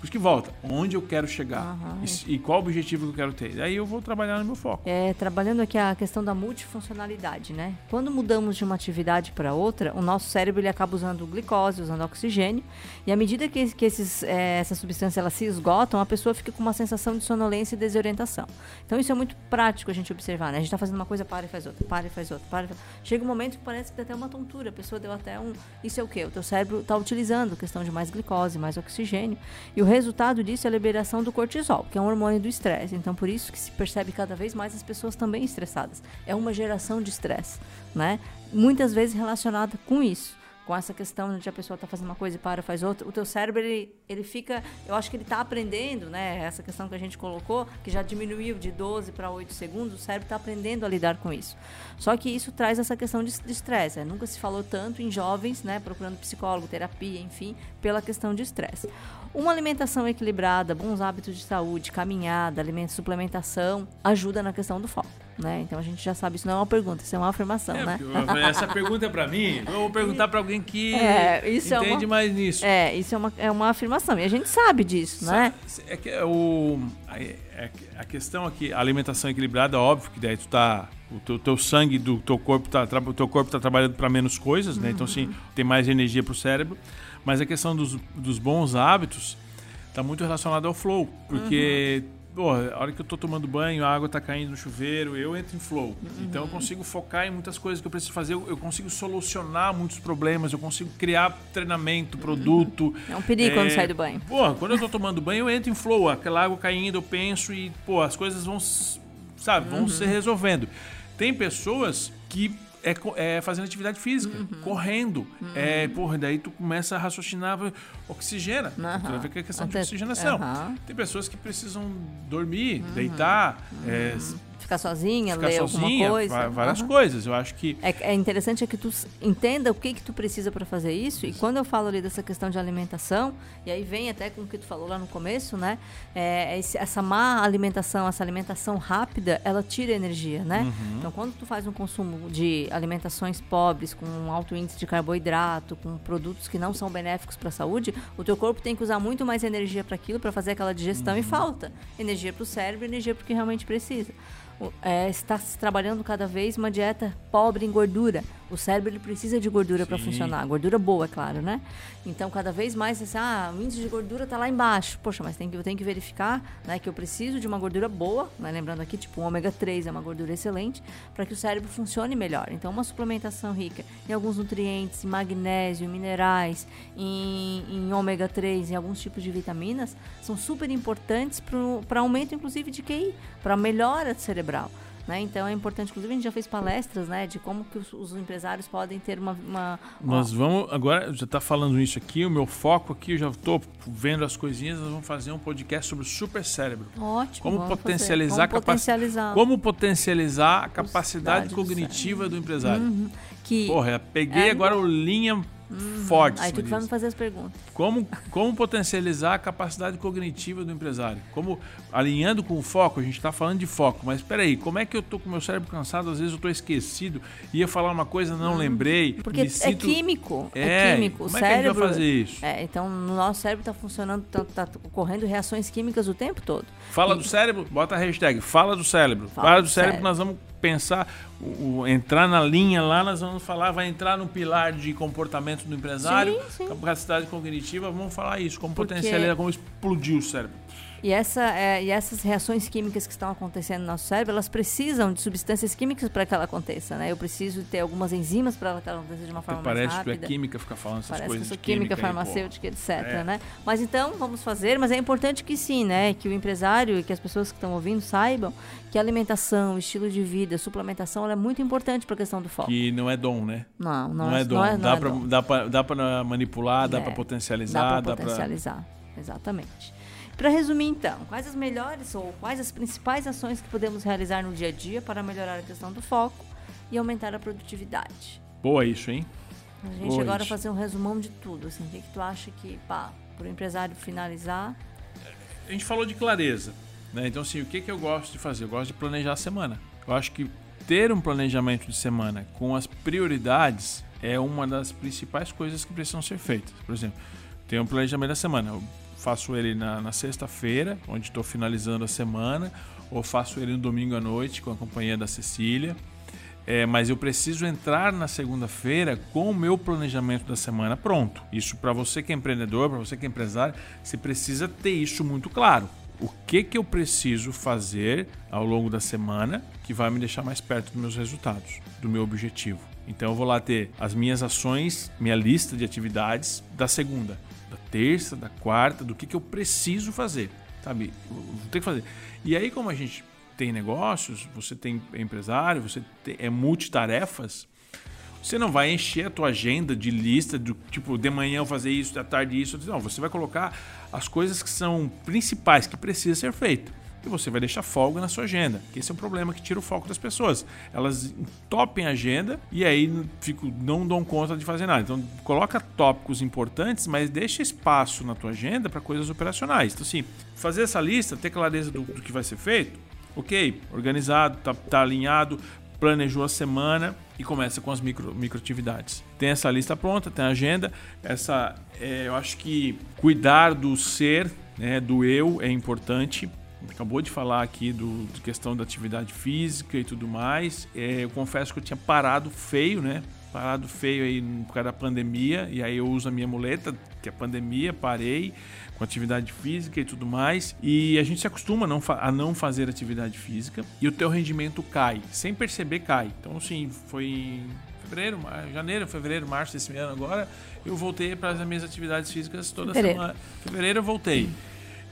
Speaker 1: Por isso que volta. Onde eu quero chegar?
Speaker 2: Aham,
Speaker 1: e, e qual o objetivo que eu quero ter? Aí eu vou trabalhar no meu foco.
Speaker 2: É, trabalhando aqui a questão da multifuncionalidade, né? Quando mudamos de uma atividade para outra, o nosso cérebro ele acaba usando glicose, usando oxigênio, e à medida que, que esses, é, essas substâncias se esgotam, a pessoa fica com uma sensação de sonolência e desorientação. Então isso é muito prático a gente observar, né? A gente está fazendo uma coisa, para e faz outra, para e faz outra, para e faz... Chega um momento que parece que dá até uma tontura, a pessoa deu até um... Isso é o quê? O teu cérebro está utilizando questão de mais glicose, mais oxigênio, e o resultado disso é a liberação do cortisol, que é um hormônio do estresse. Então por isso que se percebe cada vez mais as pessoas também estressadas. É uma geração de estresse, né? Muitas vezes relacionada com isso com essa questão de a pessoa tá fazendo uma coisa e para, faz outra, o teu cérebro, ele, ele fica, eu acho que ele está aprendendo, né, essa questão que a gente colocou, que já diminuiu de 12 para 8 segundos, o cérebro está aprendendo a lidar com isso. Só que isso traz essa questão de estresse, né? nunca se falou tanto em jovens, né, procurando psicólogo, terapia, enfim, pela questão de estresse. Uma alimentação equilibrada, bons hábitos de saúde, caminhada, alimento, suplementação, ajuda na questão do foco. Né? Então a gente já sabe, isso não é uma pergunta, isso é uma afirmação,
Speaker 1: É,
Speaker 2: né?
Speaker 1: Essa pergunta é pra mim. Eu vou perguntar pra alguém que [laughs]
Speaker 2: É, isso é
Speaker 1: entende
Speaker 2: uma-
Speaker 1: mais nisso.
Speaker 2: É, isso é uma, é uma afirmação. E a gente sabe disso, né?
Speaker 1: É que é o, a, é a questão aqui, a alimentação equilibrada, óbvio que daí tu tá. O teu, teu sangue do teu corpo tá, o teu corpo tá trabalhando para menos coisas, né? Então, assim, tem mais energia pro cérebro. Mas a questão dos, dos bons hábitos tá muito relacionada ao flow. Porque, pô, a hora que eu tô tomando banho, a água tá caindo no chuveiro, eu entro em flow. Então eu consigo focar em muitas coisas que eu preciso fazer, eu, eu consigo solucionar muitos problemas, eu consigo criar treinamento, produto.
Speaker 2: É um perigo quando sai do banho.
Speaker 1: Pô, quando eu tô tomando banho, eu entro em flow, aquela água caindo, eu penso e, pô, as coisas vão, sabe, vão
Speaker 2: Uhum.
Speaker 1: se resolvendo. Tem pessoas que é, é fazendo atividade física,
Speaker 2: Uhum.
Speaker 1: correndo. É, porra, daí tu começa a raciocinar, oxigena.
Speaker 2: Aham.
Speaker 1: Tu vai ver que é questão de oxigenação. Tem pessoas que precisam dormir, deitar, é,
Speaker 2: Ficar sozinha,
Speaker 1: ficar
Speaker 2: ler
Speaker 1: sozinha,
Speaker 2: alguma coisa.
Speaker 1: várias
Speaker 2: Aham.
Speaker 1: coisas. Eu acho que
Speaker 2: É, é interessante é que tu entenda o que que tu precisa para fazer isso. E quando eu falo ali dessa questão de alimentação, e aí vem até com o que tu falou lá no começo, né? É, esse- essa má alimentação, essa alimentação rápida, ela tira energia, né?
Speaker 1: Uhum.
Speaker 2: Então, quando tu faz um consumo de alimentações pobres, com um alto índice de carboidrato, com produtos que não são benéficos para a saúde, o teu corpo tem que usar muito mais energia para aquilo, para fazer aquela digestão
Speaker 1: Uhum.
Speaker 2: e falta energia para o cérebro, energia para o que realmente precisa. É, está se trabalhando cada vez uma dieta pobre em gordura. O cérebro ele precisa de gordura para funcionar. Gordura boa, é claro, né? Então, cada vez mais, assim, ah, o índice de gordura está lá embaixo. Poxa, mas tem que, eu tenho que verificar né, que eu preciso de uma gordura boa, né? lembrando aqui, tipo, o ômega 3 é uma gordura excelente, para que o cérebro funcione melhor. Então, uma suplementação rica em alguns nutrientes, em magnésio, em minerais, em, em ômega 3, em alguns tipos de vitaminas, são super importantes para aumento, inclusive, de QI, para melhora cerebral. Né? Então é importante, inclusive a gente já fez palestras né, de como que os, os empresários podem ter uma. uma
Speaker 1: Nós vamos, agora já tá falando isso aqui, o meu foco aqui, eu já tô vendo as coisinhas, nós vamos fazer um podcast sobre o super cérebro.
Speaker 2: Ótimo.
Speaker 1: Como potencializar,
Speaker 2: Como potencializar.
Speaker 1: como potencializar a capacidade
Speaker 2: do
Speaker 1: cognitiva do empresário.
Speaker 2: Uhum. Que,
Speaker 1: Porra, peguei
Speaker 2: É,
Speaker 1: agora o linha forte. em
Speaker 2: aí tu vai me fazer as perguntas.
Speaker 1: Como, como potencializar a capacidade cognitiva do empresário? Como, alinhando com o foco, a gente está falando de foco, mas espera aí, como é que eu tô com o meu cérebro cansado, às vezes eu tô esquecido, ia falar uma coisa, não lembrei,
Speaker 2: Hum. Porque
Speaker 1: me sinto...
Speaker 2: é químico. É,
Speaker 1: É,
Speaker 2: químico.
Speaker 1: como
Speaker 2: o
Speaker 1: é que a gente vai
Speaker 2: cérebro.
Speaker 1: fazer isso?
Speaker 2: É, então, no nosso cérebro está funcionando, está ocorrendo reações químicas o tempo todo.
Speaker 1: Fala do cérebro, bota a hashtag, fala do cérebro.
Speaker 2: Fala
Speaker 1: Fala
Speaker 2: do
Speaker 1: do cérebro,
Speaker 2: cérebro.
Speaker 1: nós vamos pensar, o- o- entrar na linha lá, nós vamos falar, vai entrar no pilar de comportamento do empresário,
Speaker 2: Sim, sim.
Speaker 1: capacidade cognitiva, vamos falar isso, como
Speaker 2: Porque-
Speaker 1: como explodir o cérebro.
Speaker 2: E, essa, é, e essas reações químicas que estão acontecendo no nosso cérebro, elas precisam de substâncias químicas para que ela aconteça, né? Eu preciso ter algumas enzimas para que ela aconteça de uma forma mais
Speaker 1: Parece que é
Speaker 2: rápida.
Speaker 1: química ficar falando essas
Speaker 2: Parece que eu
Speaker 1: coisas
Speaker 2: sou química,
Speaker 1: aí, pô.
Speaker 2: farmacêutica, etc,
Speaker 1: É.
Speaker 2: né? Mas então, vamos fazer, mas é importante que sim, né? Que o empresário e que as pessoas que estão ouvindo saibam que a alimentação, o estilo de vida, a suplementação, ela é muito importante para a questão do foco.
Speaker 1: Que não é dom, né?
Speaker 2: Não, não,
Speaker 1: Não, é dom.
Speaker 2: não é
Speaker 1: pra,
Speaker 2: dom.
Speaker 1: dá, pra, dá pra manipular, dá
Speaker 2: É,
Speaker 1: pra potencializar,
Speaker 2: Dá para potencializar, exatamente. Para resumir, então, quais as melhores ou quais as principais ações que podemos realizar no dia a dia para melhorar a questão do foco e aumentar a produtividade?
Speaker 1: Boa isso, hein?
Speaker 2: A gente
Speaker 1: Boa
Speaker 2: agora
Speaker 1: isso.
Speaker 2: fazer um resumão de tudo, assim, o que, que tu acha que, pá, para o empresário finalizar,
Speaker 1: A gente falou de clareza, né? Então, assim, o que, que eu gosto de fazer? Eu gosto de planejar a semana. Eu acho que ter um planejamento de semana com as prioridades é uma das principais coisas que precisam ser feitas. Por exemplo, tem um planejamento da semana. Faço ele na, na sexta-feira, onde estou finalizando a semana, ou faço ele no domingo à noite com a companhia da Cecília. É, mas eu preciso entrar na segunda-feira com o meu planejamento da semana pronto. Isso para você que é empreendedor, para você que é empresário, você precisa ter isso muito claro. O que, que eu preciso fazer ao longo da semana que vai me deixar mais perto dos meus resultados, do meu objetivo. Então eu vou lá ter as minhas ações, minha lista de atividades da segunda, da terça, da quarta, do que, que eu preciso fazer, sabe? Vou ter que fazer. E aí, como a gente tem negócios, você tem empresário, você tem, é multitarefas, você não vai encher a tua agenda de lista do tipo de manhã eu fazer isso, da tarde isso, não, você vai colocar as coisas que são principais que precisa ser feita. E você vai deixar folga na sua agenda, que esse é um problema que tira o foco das pessoas. Elas topem a agenda e aí fico, não dão conta de fazer nada. Então coloca tópicos importantes, mas deixa espaço na tua agenda para coisas operacionais. Então assim, fazer essa lista, ter clareza do, do que vai ser feito, ok, organizado, tá, tá alinhado, planejou a semana e começa com as micro, micro atividades. Tem essa lista pronta, tem a agenda. Essa, é, eu acho que cuidar do ser, né, do eu é importante. Acabou de falar aqui do, do questão da atividade física e tudo mais. É, eu confesso que eu tinha parado feio, né? Parado feio aí por causa da pandemia. E aí eu uso a minha muleta, que é pandemia, parei com atividade física e tudo mais. E a gente se acostuma a não, a não fazer atividade física e o teu rendimento cai, sem perceber cai. Então, assim, foi em fevereiro, janeiro, fevereiro, março desse ano agora, eu voltei para as minhas atividades físicas toda fevereiro. semana. Fevereiro eu voltei.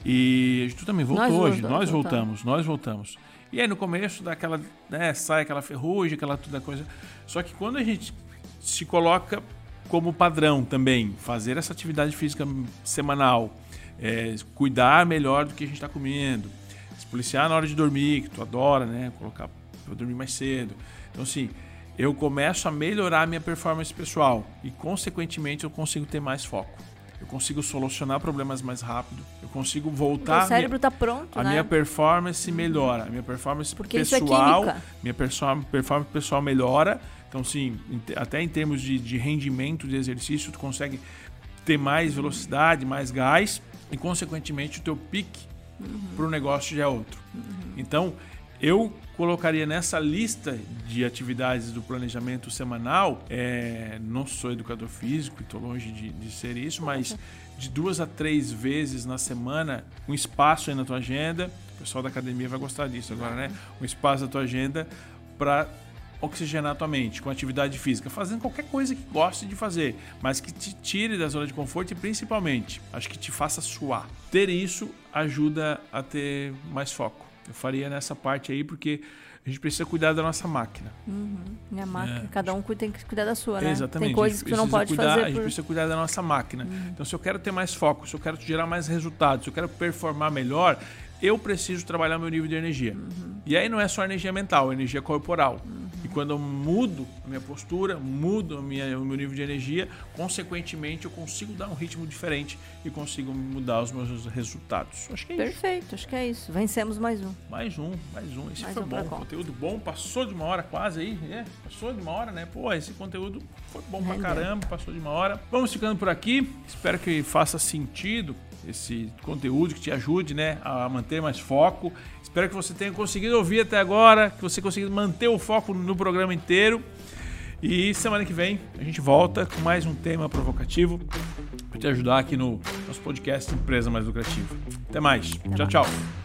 Speaker 1: E tu também voltou nós hoje, nós voltamos, nós voltamos. E aí no começo daquela, né, sai aquela ferrugem, aquela toda coisa. Só que quando a gente se coloca como padrão também, fazer essa atividade física semanal, é, cuidar melhor do que a gente está comendo, se policiar na hora de dormir, que tu adora, né? Colocar para dormir mais cedo. Então, assim, eu começo a melhorar a minha performance pessoal e, consequentemente, eu consigo ter mais foco. Eu consigo solucionar problemas mais rápido. Eu consigo voltar.
Speaker 2: O cérebro está pronto,
Speaker 1: A
Speaker 2: né?
Speaker 1: minha performance melhora. A minha performance Porque pessoal. É minha performance pessoal melhora. Então, sim, até em termos de, de rendimento de exercício, tu consegue ter mais velocidade, mais gás e, consequentemente, o teu pique uhum. para o negócio já é outro. Uhum. Então, eu colocaria nessa lista de atividades do planejamento semanal, é, não sou educador físico, estou longe de, de, ser isso, mas de duas a três vezes na semana, um espaço aí na tua agenda, o pessoal da academia vai gostar disso agora, né? Um espaço na tua agenda para oxigenar a tua mente com atividade física, fazendo qualquer coisa que goste de fazer, mas que te tire da zona de conforto e principalmente, acho que te faça suar. Ter isso ajuda a ter mais foco. Eu faria nessa parte aí porque a gente precisa cuidar da nossa máquina.
Speaker 2: Uhum. Minha máquina, é. cada um tem que cuidar da sua, né?
Speaker 1: Exatamente.
Speaker 2: Tem coisas que você não pode
Speaker 1: cuidar,
Speaker 2: fazer.
Speaker 1: A gente precisa cuidar da nossa máquina. Uhum. Então, se eu quero ter mais foco, se eu quero gerar mais resultados, se eu quero performar melhor, eu preciso trabalhar meu nível de energia. Uhum. E aí não é só energia mental, é energia corporal. Uhum. E quando eu mudo a minha postura, mudo minha, o meu nível de energia, consequentemente eu consigo dar um ritmo diferente e consigo mudar os meus resultados.
Speaker 2: Acho que é Perfeito, isso. acho que é isso. Vencemos mais um.
Speaker 1: Mais um, mais um. Esse mais foi um bom. Conteúdo bom, passou de uma hora quase aí. É, passou de uma hora, né? Pô, esse conteúdo foi bom pra caramba, passou de uma hora. Vamos ficando por aqui. Espero que faça sentido esse conteúdo que te ajude né, a manter mais foco. Espero que você tenha conseguido ouvir até agora, que você consiga manter o foco no programa inteiro. E semana que vem a gente volta com mais um tema provocativo para te ajudar aqui no nosso podcast Empresa Mais Lucrativa. Até mais. Tchau, tchau.